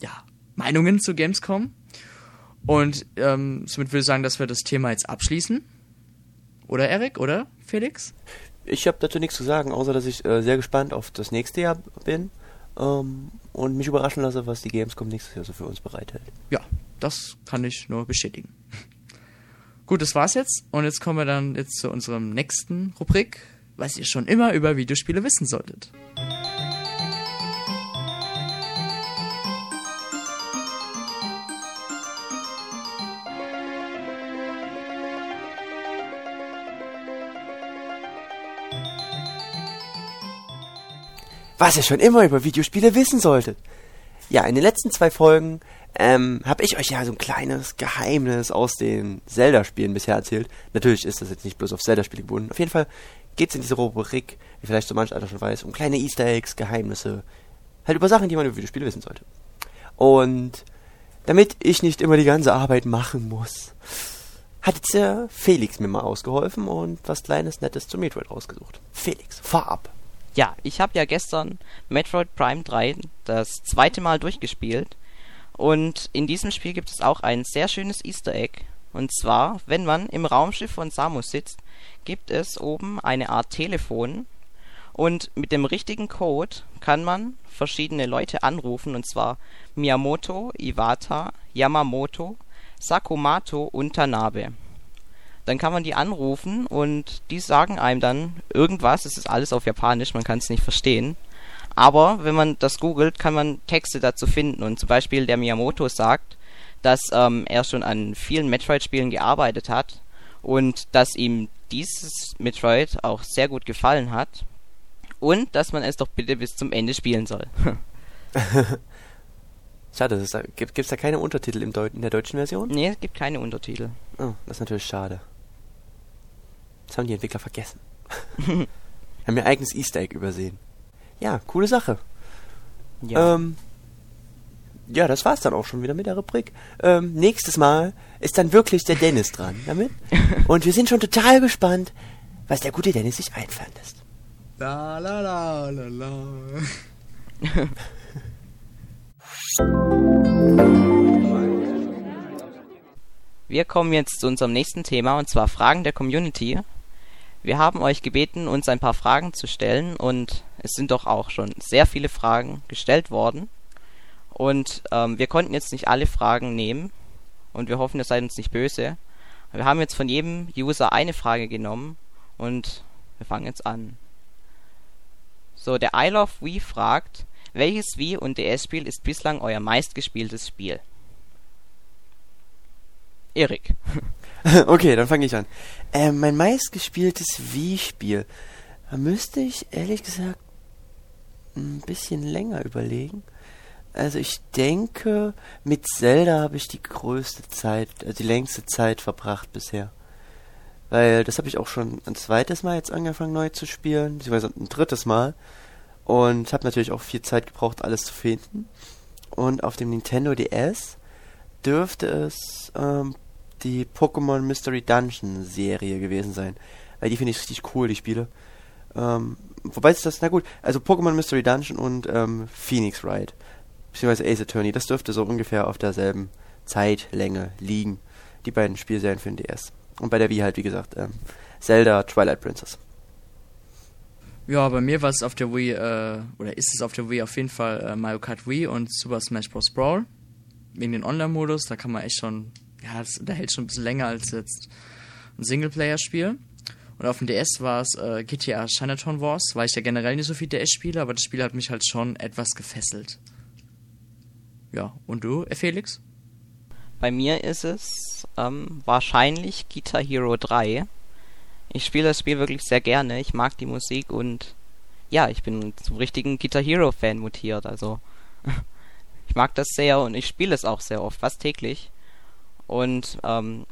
ja, Meinungen zu Gamescom. Und ähm, somit würde ich sagen, dass wir das Thema jetzt abschließen. Oder Erik, oder Felix? Ich habe dazu nichts zu sagen, außer dass ich äh, sehr gespannt auf das nächste Jahr bin ähm, und mich überraschen lasse, was die Gamescom nächstes Jahr so für uns bereithält. Ja, das kann ich nur bestätigen. Gut, das war's jetzt. Und jetzt kommen wir dann jetzt zu unserem nächsten Rubrik, was ihr schon immer über Videospiele wissen solltet. Was ihr schon immer über Videospiele wissen solltet. Ja, in den letzten zwei Folgen ähm, habe ich euch ja so ein kleines Geheimnis aus den Zelda-Spielen bisher erzählt. Natürlich ist das jetzt nicht bloß auf Zelda-Spiele gebunden. Auf jeden Fall geht es in dieser Rubrik, wie vielleicht so manch einer schon weiß, um kleine Easter Eggs, Geheimnisse. Halt über Sachen, die man über Videospiele wissen sollte. Und damit ich nicht immer die ganze Arbeit machen muss, hat jetzt der Felix mir mal ausgeholfen und was Kleines, Nettes zu Metroid rausgesucht. Felix, fahr ab. Ja, ich habe ja gestern Metroid Prime 3 das zweite Mal durchgespielt. Und in diesem Spiel gibt es auch ein sehr schönes Easter Egg. Und zwar, wenn man im Raumschiff von Samus sitzt, gibt es oben eine Art Telefon. Und mit dem richtigen Code kann man verschiedene Leute anrufen. Und zwar Miyamoto, Iwata, Yamamoto, Sakumato und Tanabe dann kann man die anrufen und die sagen einem dann irgendwas. Es ist alles auf Japanisch, man kann es nicht verstehen. Aber wenn man das googelt, kann man Texte dazu finden. Und zum Beispiel der Miyamoto sagt, dass ähm, er schon an vielen Metroid-Spielen gearbeitet hat und dass ihm dieses Metroid auch sehr gut gefallen hat und dass man es doch bitte bis zum Ende spielen soll. schade, gibt es da keine Untertitel in der deutschen Version? Nee, es gibt keine Untertitel. Oh, das ist natürlich schade. Das haben die Entwickler vergessen. haben ihr eigenes Easter Egg übersehen. Ja, coole Sache. Ja. Ähm, ja, das war's dann auch schon wieder mit der Rubrik. Ähm, nächstes Mal ist dann wirklich der Dennis dran damit. Und wir sind schon total gespannt, was der gute Dennis sich einfallen lässt. La la la la la. Wir kommen jetzt zu unserem nächsten Thema und zwar Fragen der Community. Wir haben euch gebeten, uns ein paar Fragen zu stellen und es sind doch auch schon sehr viele Fragen gestellt worden. Und ähm, wir konnten jetzt nicht alle Fragen nehmen und wir hoffen, ihr seid uns nicht böse. Wir haben jetzt von jedem User eine Frage genommen und wir fangen jetzt an. So, der I Love Wii fragt, welches Wii und DS-Spiel ist bislang euer meistgespieltes Spiel? Erik. okay, dann fange ich an. Äh, mein meistgespieltes Wii-Spiel. Da müsste ich ehrlich gesagt ein bisschen länger überlegen. Also ich denke, mit Zelda habe ich die größte Zeit, also die längste Zeit verbracht bisher. Weil das habe ich auch schon ein zweites Mal jetzt angefangen neu zu spielen, beziehungsweise ein drittes Mal. Und habe natürlich auch viel Zeit gebraucht, alles zu finden. Und auf dem Nintendo DS dürfte es ähm, die Pokémon Mystery Dungeon Serie gewesen sein. Weil die finde ich richtig cool, die Spiele. Ähm, wobei ist das, na gut, also Pokémon Mystery Dungeon und ähm, Phoenix Wright. Beziehungsweise Ace Attorney, das dürfte so ungefähr auf derselben Zeitlänge liegen. Die beiden Spielserien für den DS. Und bei der Wii halt, wie gesagt, ähm, Zelda Twilight Princess. Ja, bei mir war es auf der Wii, äh, oder ist es auf der Wii auf jeden Fall äh, Mario Kart Wii und Super Smash Bros. Brawl. Wegen den Online-Modus, da kann man echt schon, ja, das, der hält schon ein bisschen länger als jetzt ein Singleplayer-Spiel. Und auf dem DS war es äh, GTA Chinatown Wars, weil ich ja generell nicht so viel DS spiele, aber das Spiel hat mich halt schon etwas gefesselt. Ja, und du, Felix? Bei mir ist es ähm, wahrscheinlich Guitar Hero 3. Ich spiele das Spiel wirklich sehr gerne. Ich mag die Musik und ja, ich bin zum richtigen Guitar Hero Fan mutiert. Also ich mag das sehr und ich spiele es auch sehr oft, fast täglich. Und ähm,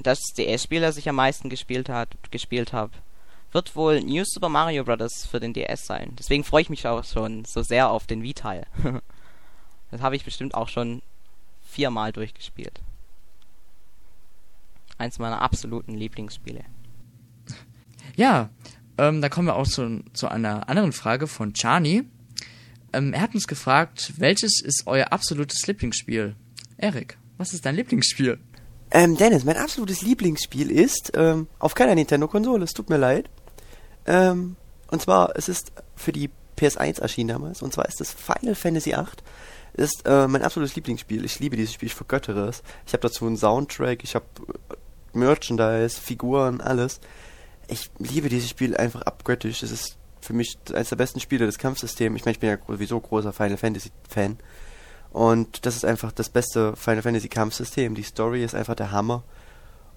das DS-Spiel, das ich am meisten gespielt hat, gespielt habe, wird wohl New Super Mario Bros. für den DS sein. Deswegen freue ich mich auch schon so sehr auf den Wii-Teil. das habe ich bestimmt auch schon viermal durchgespielt. Eins meiner absoluten Lieblingsspiele. Ja, ähm, da kommen wir auch zu, zu einer anderen Frage von Chani. Ähm, er hat uns gefragt, welches ist euer absolutes Lieblingsspiel? Erik, was ist dein Lieblingsspiel? Ähm, Dennis, mein absolutes Lieblingsspiel ist ähm, auf keiner Nintendo-Konsole, es tut mir leid. Ähm, und zwar, es ist für die PS1 erschienen damals, und zwar ist es Final Fantasy VIII. Ist äh, mein absolutes Lieblingsspiel. Ich liebe dieses Spiel, ich vergöttere es. Ich habe dazu einen Soundtrack, ich habe äh, Merchandise, Figuren, alles. Ich liebe dieses Spiel einfach abgöttisch. Es ist für mich eines der besten Spiele des Kampfsystems. Ich meine, ich bin ja sowieso großer Final Fantasy Fan. Und das ist einfach das beste Final Fantasy Kampfsystem. Die Story ist einfach der Hammer.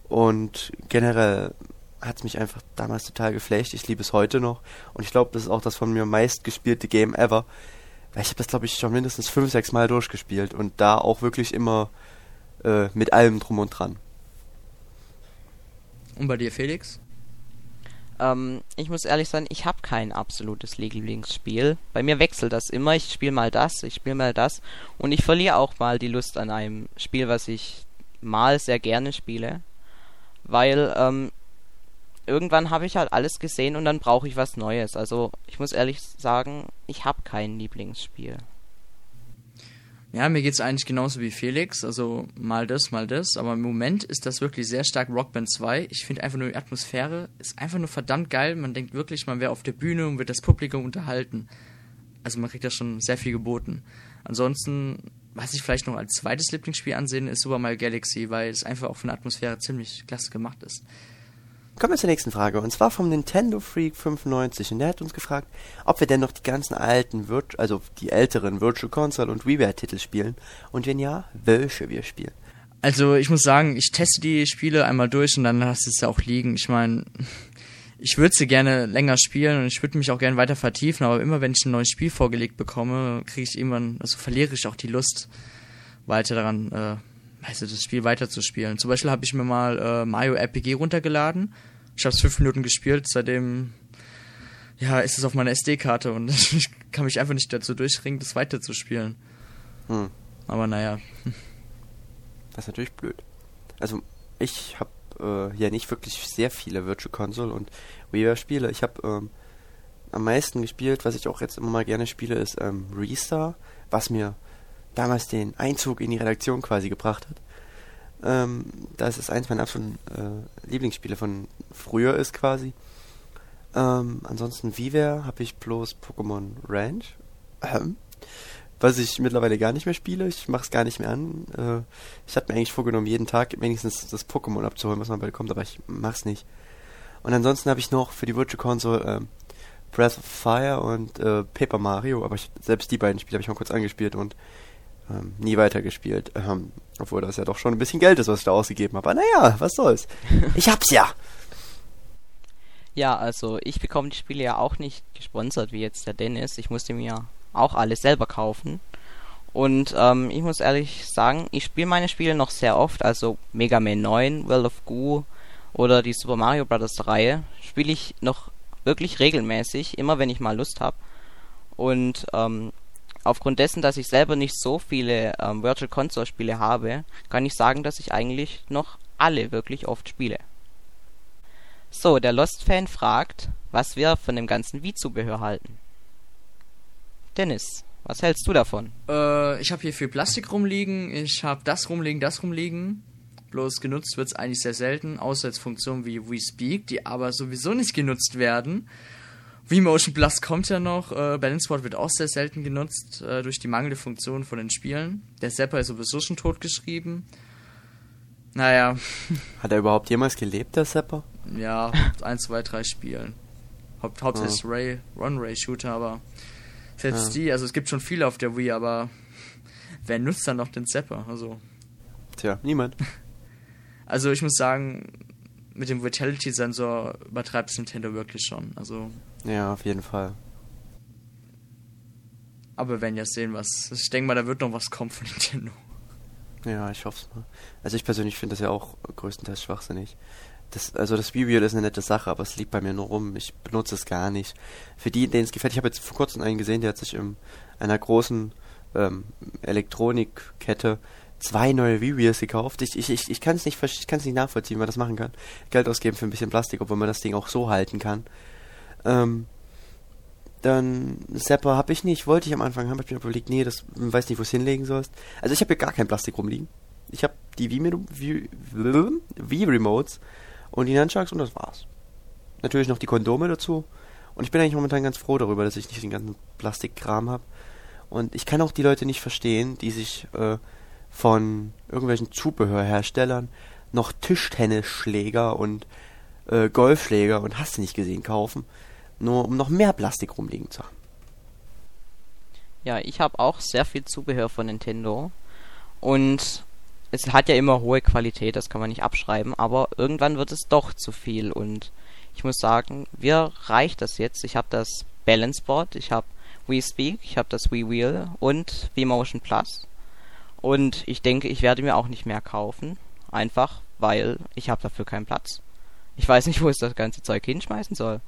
Und generell hat es mich einfach damals total geflasht. Ich liebe es heute noch. Und ich glaube, das ist auch das von mir meist gespielte Game ever. Weil ich habe das, glaube ich, schon mindestens fünf, sechs Mal durchgespielt. Und da auch wirklich immer äh, mit allem drum und dran. Und bei dir, Felix? Ähm, ich muss ehrlich sagen, ich habe kein absolutes Lieblingsspiel. Bei mir wechselt das immer. Ich spiele mal das, ich spiele mal das. Und ich verliere auch mal die Lust an einem Spiel, was ich mal sehr gerne spiele. Weil ähm, irgendwann habe ich halt alles gesehen und dann brauche ich was Neues. Also ich muss ehrlich sagen, ich habe kein Lieblingsspiel. Ja, mir geht's eigentlich genauso wie Felix. Also mal das, mal das. Aber im Moment ist das wirklich sehr stark Rockband 2. Ich finde einfach nur die Atmosphäre ist einfach nur verdammt geil. Man denkt wirklich, man wäre auf der Bühne und wird das Publikum unterhalten. Also man kriegt da schon sehr viel geboten. Ansonsten, was ich vielleicht noch als zweites Lieblingsspiel ansehen, ist Super Mario Galaxy, weil es einfach auch von der Atmosphäre ziemlich klasse gemacht ist. Kommen wir zur nächsten Frage. Und zwar vom Nintendo Freak 95. Und der hat uns gefragt, ob wir denn noch die ganzen alten, Vir also die älteren Virtual Console und WiiWare-Titel spielen. Und wenn ja, welche wir spielen. Also ich muss sagen, ich teste die Spiele einmal durch und dann lasse ich es auch liegen. Ich meine, ich würde sie gerne länger spielen und ich würde mich auch gerne weiter vertiefen, aber immer wenn ich ein neues Spiel vorgelegt bekomme, kriege ich irgendwann, also verliere ich auch die Lust, weiter daran, äh, also das Spiel weiterzuspielen. Zum Beispiel habe ich mir mal äh, Mario RPG runtergeladen. Ich habe es fünf Minuten gespielt, seitdem ja, ist es auf meiner SD-Karte und ich kann mich einfach nicht dazu durchringen, das weiterzuspielen. Hm. Aber naja. Das ist natürlich blöd. Also ich habe äh, ja nicht wirklich sehr viele Virtual Console und WiiWare-Spiele. Ich habe ähm, am meisten gespielt, was ich auch jetzt immer mal gerne spiele, ist ähm, Restar, was mir damals den Einzug in die Redaktion quasi gebracht hat. Ähm, das ist eins meiner absoluten äh, Lieblingsspiele von früher ist quasi. Ähm, ansonsten WiiWare habe ich bloß Pokémon Ranch. Ähm, was ich mittlerweile gar nicht mehr spiele. Ich mache es gar nicht mehr an. Äh, ich hatte mir eigentlich vorgenommen, jeden Tag wenigstens das Pokémon abzuholen, was man bald kommt, aber ich mach's nicht. Und ansonsten habe ich noch für die Virtual Console äh, Breath of Fire und äh, Paper Mario, aber ich, selbst die beiden Spiele habe ich mal kurz angespielt und ähm, nie weitergespielt. Ähm, obwohl das ja doch schon ein bisschen Geld ist, was ich da ausgegeben habe. Aber naja, was soll's. Ich hab's ja. Ja, also ich bekomme die Spiele ja auch nicht gesponsert wie jetzt der Dennis. Ich musste mir auch alles selber kaufen. Und ähm, ich muss ehrlich sagen, ich spiele meine Spiele noch sehr oft. Also Mega Man 9, World of Goo oder die Super Mario Bros. Reihe spiele ich noch wirklich regelmäßig, immer wenn ich mal Lust habe. Und ähm, aufgrund dessen, dass ich selber nicht so viele ähm, Virtual Console Spiele habe, kann ich sagen, dass ich eigentlich noch alle wirklich oft spiele. So, der Lost-Fan fragt, was wir von dem ganzen Wii-Zubehör halten. Dennis, was hältst du davon? Äh, ich habe hier viel Plastik rumliegen, ich habe das rumliegen, das rumliegen. Bloß genutzt wird es eigentlich sehr selten, außer als Funktionen wie WeSpeak, die aber sowieso nicht genutzt werden. V-Motion Plus kommt ja noch, äh, Balance Board wird auch sehr selten genutzt, äh, durch die mangelnde Funktion von den Spielen. Der Zapper ist sowieso schon totgeschrieben. Naja. Hat er überhaupt jemals gelebt, der Zapper? Ja, 1, 2, 3 Spielen. Haupt, hauptsächlich oh. Ray, Run-Ray-Shooter, aber selbst ja. die, also es gibt schon viele auf der Wii, aber wer nutzt dann noch den Zapper? Also. Tja, niemand. Also ich muss sagen, mit dem Vitality-Sensor übertreibt es Nintendo wirklich schon. Also. Ja, auf jeden Fall. Aber wir werden ja sehen, was. Ich denke mal, da wird noch was kommen von Nintendo. Ja, ich hoffe es mal. Also ich persönlich finde das ja auch größtenteils schwachsinnig. Das, also das Visual ist eine nette Sache, aber es liegt bei mir nur rum. Ich benutze es gar nicht. Für die, denen es gefällt, ich habe jetzt vor kurzem einen gesehen, der hat sich in einer großen ähm, Elektronikkette zwei neue Visuals gekauft. Ich, ich, ich, ich kann es nicht, ich nicht nachvollziehen, wie man das machen kann. Geld ausgeben für ein bisschen Plastik, obwohl man das Ding auch so halten kann. Ähm, dann Zapper habe ich nicht, wollte ich am Anfang haben, ich mir überlegt, nee, das weiß nicht, wo es hinlegen sollst. Also ich habe hier gar kein Plastik rumliegen. Ich habe die Wii-Remotes und die Nunchucks und das war's. Natürlich noch die Kondome dazu. Und ich bin eigentlich momentan ganz froh darüber, dass ich nicht den ganzen Plastikkram habe. Und ich kann auch die Leute nicht verstehen, die sich äh, von irgendwelchen Zubehörherstellern noch Tischtennisschläger und äh, Golfschläger und hast du nicht gesehen kaufen nur um noch mehr Plastik rumliegen zu haben. Ja, ich habe auch sehr viel Zubehör von Nintendo und es hat ja immer hohe Qualität, das kann man nicht abschreiben, aber irgendwann wird es doch zu viel und ich muss sagen, mir reicht das jetzt. Ich habe das Balance Board, ich habe Wii Speak, ich habe das Wii Wheel und Wii Motion Plus und ich denke, ich werde mir auch nicht mehr kaufen, einfach weil ich habe dafür keinen Platz. Ich weiß nicht, wo ich das ganze Zeug hinschmeißen soll.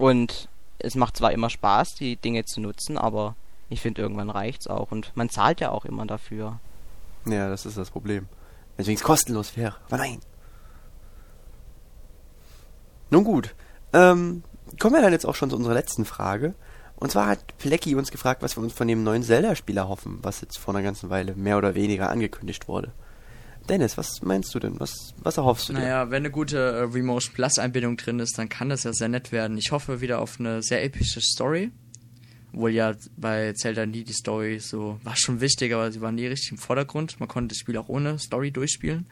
Und es macht zwar immer Spaß, die Dinge zu nutzen, aber ich finde, irgendwann reicht's auch. Und man zahlt ja auch immer dafür. Ja, das ist das Problem. Deswegen es kostenlos wäre. Aber nein. Nun gut. Ähm, kommen wir dann jetzt auch schon zu unserer letzten Frage. Und zwar hat Flecky uns gefragt, was wir uns von dem neuen Zelda-Spieler hoffen, was jetzt vor einer ganzen Weile mehr oder weniger angekündigt wurde. Dennis, was meinst du denn? Was, was erhoffst du naja, dir? Naja, wenn eine gute äh, Remote Plus Einbindung drin ist, dann kann das ja sehr nett werden. Ich hoffe wieder auf eine sehr epische Story. Obwohl ja bei Zelda nie die Story so war schon wichtig, aber sie war nie richtig im Vordergrund. Man konnte das Spiel auch ohne Story durchspielen.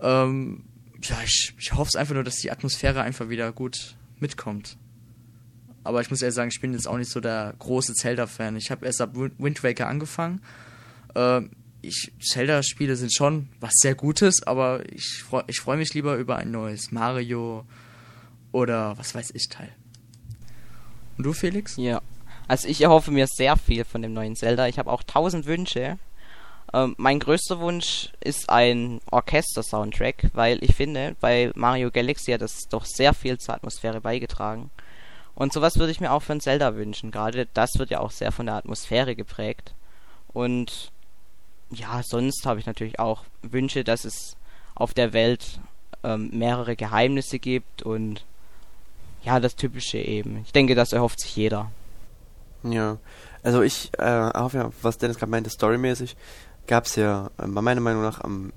Ähm, ja, ich, ich hoffe es einfach nur, dass die Atmosphäre einfach wieder gut mitkommt. Aber ich muss ehrlich sagen, ich bin jetzt auch nicht so der große Zelda-Fan. Ich habe erst ab Wind Waker angefangen. Ähm, ich, Zelda-Spiele sind schon was sehr Gutes, aber ich freue ich freu mich lieber über ein neues Mario oder was weiß ich Teil. Und du, Felix? Ja. Also ich erhoffe mir sehr viel von dem neuen Zelda. Ich habe auch tausend Wünsche. Ähm, mein größter Wunsch ist ein Orchester-Soundtrack, weil ich finde, bei Mario Galaxy hat das doch sehr viel zur Atmosphäre beigetragen. Und sowas würde ich mir auch für ein Zelda wünschen. Gerade das wird ja auch sehr von der Atmosphäre geprägt. Und ja, sonst habe ich natürlich auch Wünsche, dass es auf der Welt ähm, mehrere Geheimnisse gibt und ja, das Typische eben. Ich denke, das erhofft sich jeder. Ja, also ich äh, hoffe ja, was Dennis gerade meinte, storymäßig gab es ja äh, meiner Meinung nach am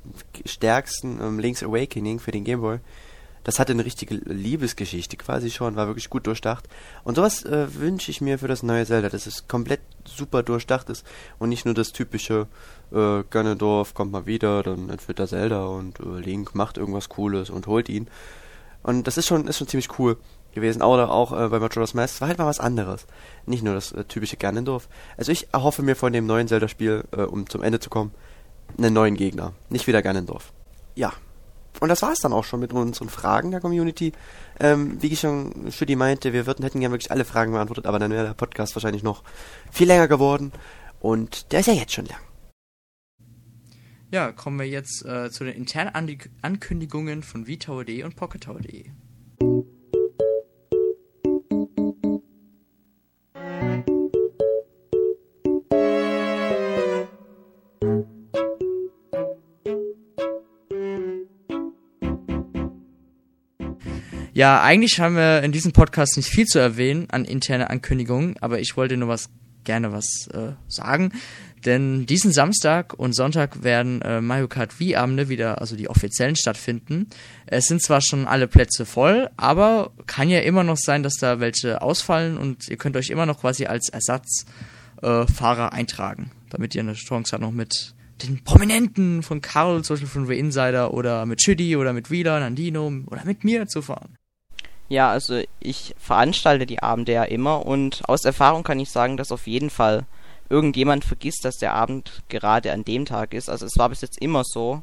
stärksten ähm, Link's Awakening für den Gameboy das hatte eine richtige Liebesgeschichte quasi schon, war wirklich gut durchdacht. Und sowas äh, wünsche ich mir für das neue Zelda, dass es komplett super durchdacht ist und nicht nur das typische äh, Ganondorf kommt mal wieder, dann entführt er Zelda und äh, Link macht irgendwas Cooles und holt ihn. Und das ist schon, ist schon ziemlich cool gewesen. Oder auch äh, bei Majora's Mask war halt mal was anderes. Nicht nur das äh, typische Ganondorf. Also ich erhoffe mir von dem neuen Zelda-Spiel, äh, um zum Ende zu kommen, einen neuen Gegner. Nicht wieder Ganondorf. Ja, und das war es dann auch schon mit unseren Fragen der Community. Ähm, wie ich schon die meinte, wir würden, hätten gerne wirklich alle Fragen beantwortet, aber dann wäre der Podcast wahrscheinlich noch viel länger geworden. Und der ist ja jetzt schon lang. Ja, kommen wir jetzt äh, zu den internen An Ankündigungen von VTower.de und PocketTower.de. Ja, eigentlich haben wir in diesem Podcast nicht viel zu erwähnen an interne Ankündigungen, aber ich wollte nur was gerne was äh, sagen. Denn diesen Samstag und Sonntag werden äh, Mario Kart Wii-Abende wieder, also die offiziellen, stattfinden. Es sind zwar schon alle Plätze voll, aber kann ja immer noch sein, dass da welche ausfallen und ihr könnt euch immer noch quasi als Ersatzfahrer äh, eintragen, damit ihr eine Chance habt, noch mit den Prominenten von Carl, zum Beispiel von The Insider oder mit Chidi oder mit Wheeler, Nandino oder mit mir zu fahren. Ja, also ich veranstalte die Abende ja immer und aus Erfahrung kann ich sagen, dass auf jeden Fall irgendjemand vergisst, dass der Abend gerade an dem Tag ist. Also es war bis jetzt immer so.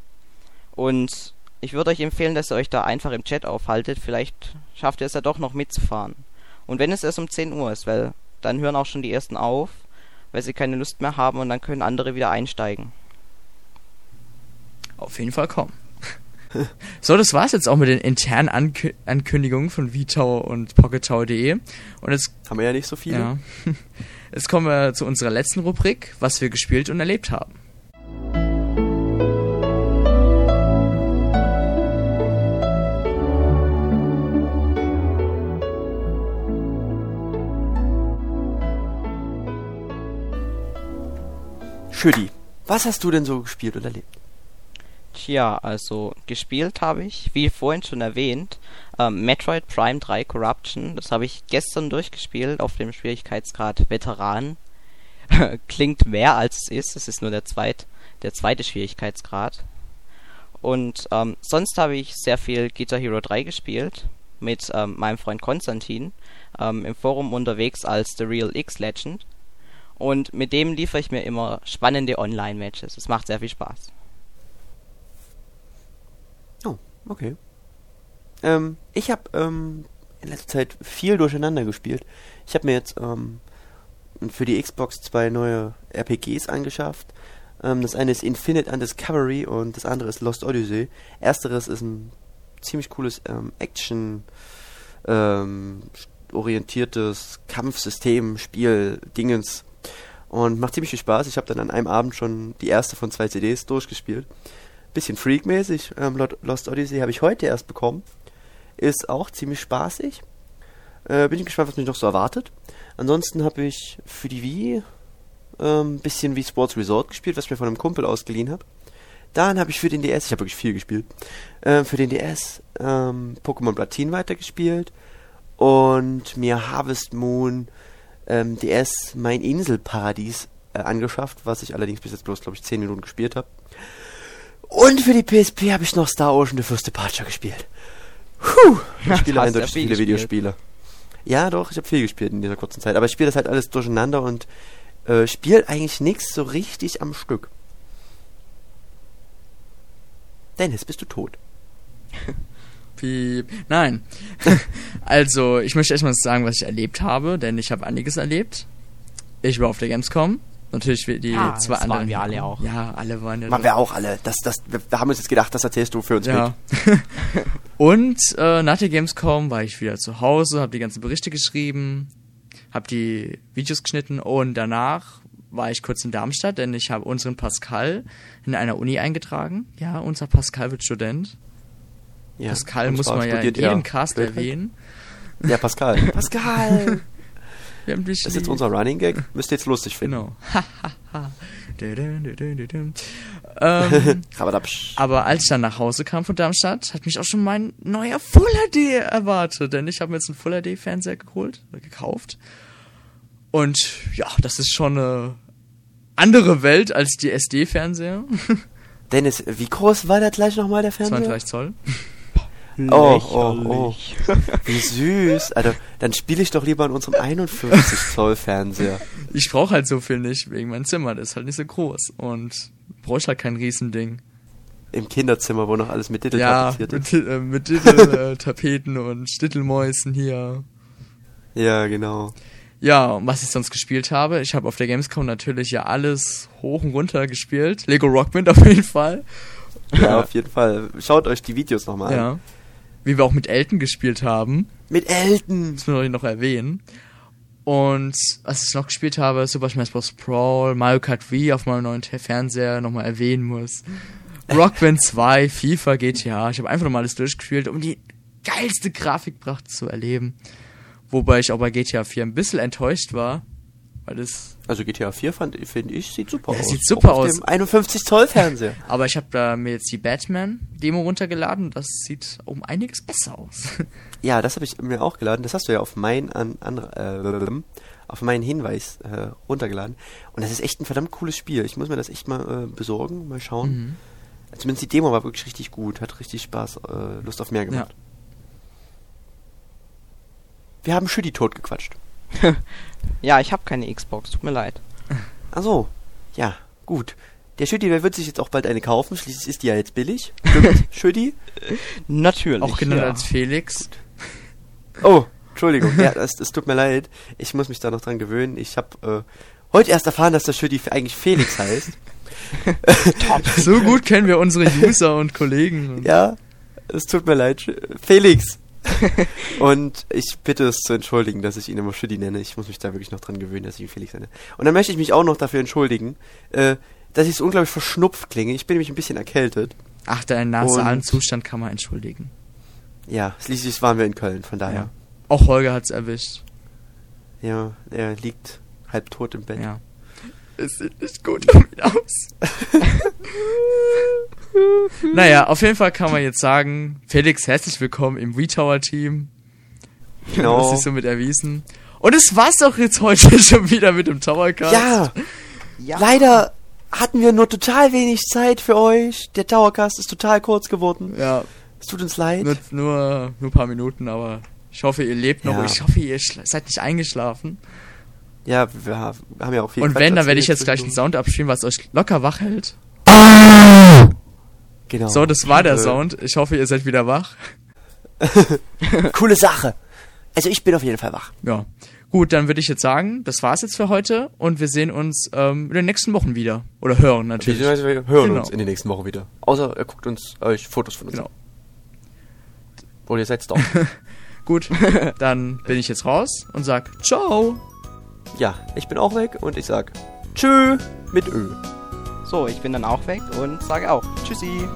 Und ich würde euch empfehlen, dass ihr euch da einfach im Chat aufhaltet. Vielleicht schafft ihr es ja doch noch mitzufahren. Und wenn es erst um 10 Uhr ist, weil dann hören auch schon die ersten auf, weil sie keine Lust mehr haben und dann können andere wieder einsteigen. Auf jeden Fall kommen. So, das war's jetzt auch mit den internen Ankü Ankündigungen von VTower und PocketTower.de. Und jetzt Haben wir ja nicht so viele. Ja. Jetzt kommen wir zu unserer letzten Rubrik, was wir gespielt und erlebt haben. Schüdi, was hast du denn so gespielt und erlebt? Tja, also gespielt habe ich, wie vorhin schon erwähnt, ähm, Metroid Prime 3 Corruption. Das habe ich gestern durchgespielt auf dem Schwierigkeitsgrad Veteran. Klingt mehr als es ist. Es ist nur der, zweit, der zweite Schwierigkeitsgrad. Und ähm, sonst habe ich sehr viel Guitar Hero 3 gespielt mit ähm, meinem Freund Konstantin ähm, im Forum unterwegs als The Real X Legend. Und mit dem liefere ich mir immer spannende Online-Matches. Es macht sehr viel Spaß. Oh, okay. Ähm, ich habe ähm, in letzter Zeit viel durcheinander gespielt. Ich habe mir jetzt ähm, für die Xbox zwei neue RPGs angeschafft. Ähm, das eine ist Infinite Undiscovery und das andere ist Lost Odyssey. Ersteres ist ein ziemlich cooles ähm, Action ähm, orientiertes Kampfsystem, Spiel, Dingens und macht ziemlich viel Spaß. Ich habe dann an einem Abend schon die erste von zwei CDs durchgespielt. Bisschen freakmäßig. Ähm, Lost Odyssey habe ich heute erst bekommen. Ist auch ziemlich spaßig. Äh, bin ich gespannt, was mich noch so erwartet. Ansonsten habe ich für die Wii ein ähm, bisschen wie Sports Resort gespielt, was ich mir von einem Kumpel ausgeliehen habe. Dann habe ich für den DS, ich habe wirklich viel gespielt, äh, für den DS ähm, Pokémon Platin weitergespielt und mir Harvest Moon ähm, DS Mein Inselparadies äh, angeschafft, was ich allerdings bis jetzt bloß, glaube ich, 10 Minuten gespielt habe. Und für die PSP habe ich noch Star Ocean The First Departure gespielt. Puh, ich spiele eindeutig viele gespielt. Videospiele. Ja, doch, ich habe viel gespielt in dieser kurzen Zeit. Aber ich spiele das halt alles durcheinander und äh, spiele eigentlich nichts so richtig am Stück. Dennis, bist du tot? Piep. Nein. also, ich möchte erstmal sagen, was ich erlebt habe, denn ich habe einiges erlebt. Ich war auf der Gamescom. Natürlich die ja, zwei das anderen. waren wir alle auch. Ja, alle waren ja. Waren wir auch alle. Das, das, wir haben uns jetzt gedacht, das erzählst du für uns ja. mit. Und äh, nach der Gamescom war ich wieder zu Hause, habe die ganzen Berichte geschrieben, habe die Videos geschnitten und danach war ich kurz in Darmstadt, denn ich habe unseren Pascal in einer Uni eingetragen. Ja, unser Pascal wird Student. Ja, Pascal muss man ja in jedem er Cast erwähnen. Ja, Pascal. Pascal! Wir haben dich Das ist jetzt unser Running Gag. Müsst ihr jetzt lustig finden. Genau. Ähm, aber als ich dann nach Hause kam von Darmstadt, hat mich auch schon mein neuer Full HD erwartet, denn ich habe mir jetzt einen Full HD Fernseher geholt, oder gekauft. Und ja, das ist schon eine andere Welt als die SD Fernseher. Dennis, wie groß war der gleich nochmal, der Fernseher? 32 Zoll. Oh, oh, oh. Wie süß. Also, dann spiele ich doch lieber an unserem 51 Zoll Fernseher. Ich brauche halt so viel nicht wegen meinem Zimmer, das ist halt nicht so groß und brauche ich halt kein Riesending. Im Kinderzimmer, wo noch alles mit Dittel Ja, tapeziert mit, ist. äh, mit Dittel, äh, Tapeten und Stittelmäusen hier. Ja, genau. Ja, und was ich sonst gespielt habe, ich habe auf der Gamescom natürlich ja alles hoch und runter gespielt. Lego Rockband auf jeden Fall. Ja, auf jeden Fall. Schaut euch die Videos nochmal an. Wie wir auch mit Elton gespielt haben. Mit Elton. Das müssen wir noch erwähnen. Und was ich noch gespielt habe, Super Smash Bros. Brawl, Mario Kart Wii auf meinem neuen Fernseher nochmal erwähnen muss. Rock Band 2, FIFA, GTA. Ich habe einfach nochmal alles durchgespielt, um die geilste Grafikpracht zu erleben. Wobei ich auch bei GTA 4 ein bisschen enttäuscht war, weil das Also GTA 4 fand finde ich sieht super Ja, aus. sieht super aus. dem 51 Zoll Fernseher. Aber ich habe da mir jetzt die Batman-Demo runtergeladen. Das sieht um einiges besser aus. Ja, das habe ich mir auch geladen. Das hast du ja auf meinen an, an, äh, auf meinen Hinweis äh, runtergeladen. Und das ist echt ein verdammt cooles Spiel. Ich muss mir das echt mal äh, besorgen, mal schauen. Mhm. Zumindest die Demo war wirklich richtig gut, hat richtig Spaß, äh, Lust auf mehr gemacht. Wir haben Schütti tot gequatscht. Ja, ich habe keine Xbox, tut mir leid. Ach so, ja, gut. Der Schütti, der wird sich jetzt auch bald eine kaufen. Schließlich ist die ja jetzt billig. Stimmt, Schütti? Natürlich. auch genannt ja. als Felix. Oh, Entschuldigung. Ja, das, das tut mir leid. Ich muss mich da noch dran gewöhnen. Ich habe äh, heute erst erfahren, dass der Schütti eigentlich Felix heißt. So gut kennen wir unsere User und Kollegen. Ja, es tut mir leid. Felix. Und ich bitte es zu entschuldigen, dass ich ihn immer Schütti nenne. Ich muss mich da wirklich noch dran gewöhnen, dass ich ihn Felix nenne. Und dann möchte ich mich auch noch dafür entschuldigen, äh, dass ich so unglaublich verschnupft klinge. Ich bin nämlich ein bisschen erkältet. Ach, deinen nasalen Zustand kann man entschuldigen. Ja, schließlich waren wir in Köln, von daher. Ja. Auch Holger hat's erwischt. Ja, er liegt halb tot im Bett. Ja. Es sieht nicht gut um ihn aus. naja, auf jeden Fall kann man jetzt sagen, Felix, herzlich willkommen im WeTower-Team. Genau. hast dich somit erwiesen. Und es war's doch jetzt heute schon wieder mit dem Towercast. Ja, Ja. leider hatten wir nur total wenig Zeit für euch. Der Towercast ist total kurz geworden. Ja, Es tut uns leid. nur, nur, nur ein paar Minuten, aber ich hoffe, ihr lebt noch. Ja. Ich hoffe, ihr seid nicht eingeschlafen. Ja, wir ha- haben ja auch viel Und Quatsch wenn, dann werde ich jetzt gleich einen. Sound abspielen, was euch locker wach hält. Genau. So, das war der Äh, Sound. Ich hoffe, ihr seid wieder wach. Coole Sache. Also ich bin auf jeden Fall wach. Ja. Gut, dann würde ich jetzt sagen, das war's jetzt für heute und wir sehen uns ähm, in den nächsten Wochen wieder. Oder hören natürlich. Wir hören Genau. uns in den nächsten Wochen wieder. Außer ihr guckt uns euch Fotos von uns Genau. an. Oder ihr seid doch. Gut, dann bin ich jetzt raus und sag Ciao. Ja, ich bin auch weg und ich sag Tschö mit Ö. So, ich bin dann auch weg und sage auch Tschüssi.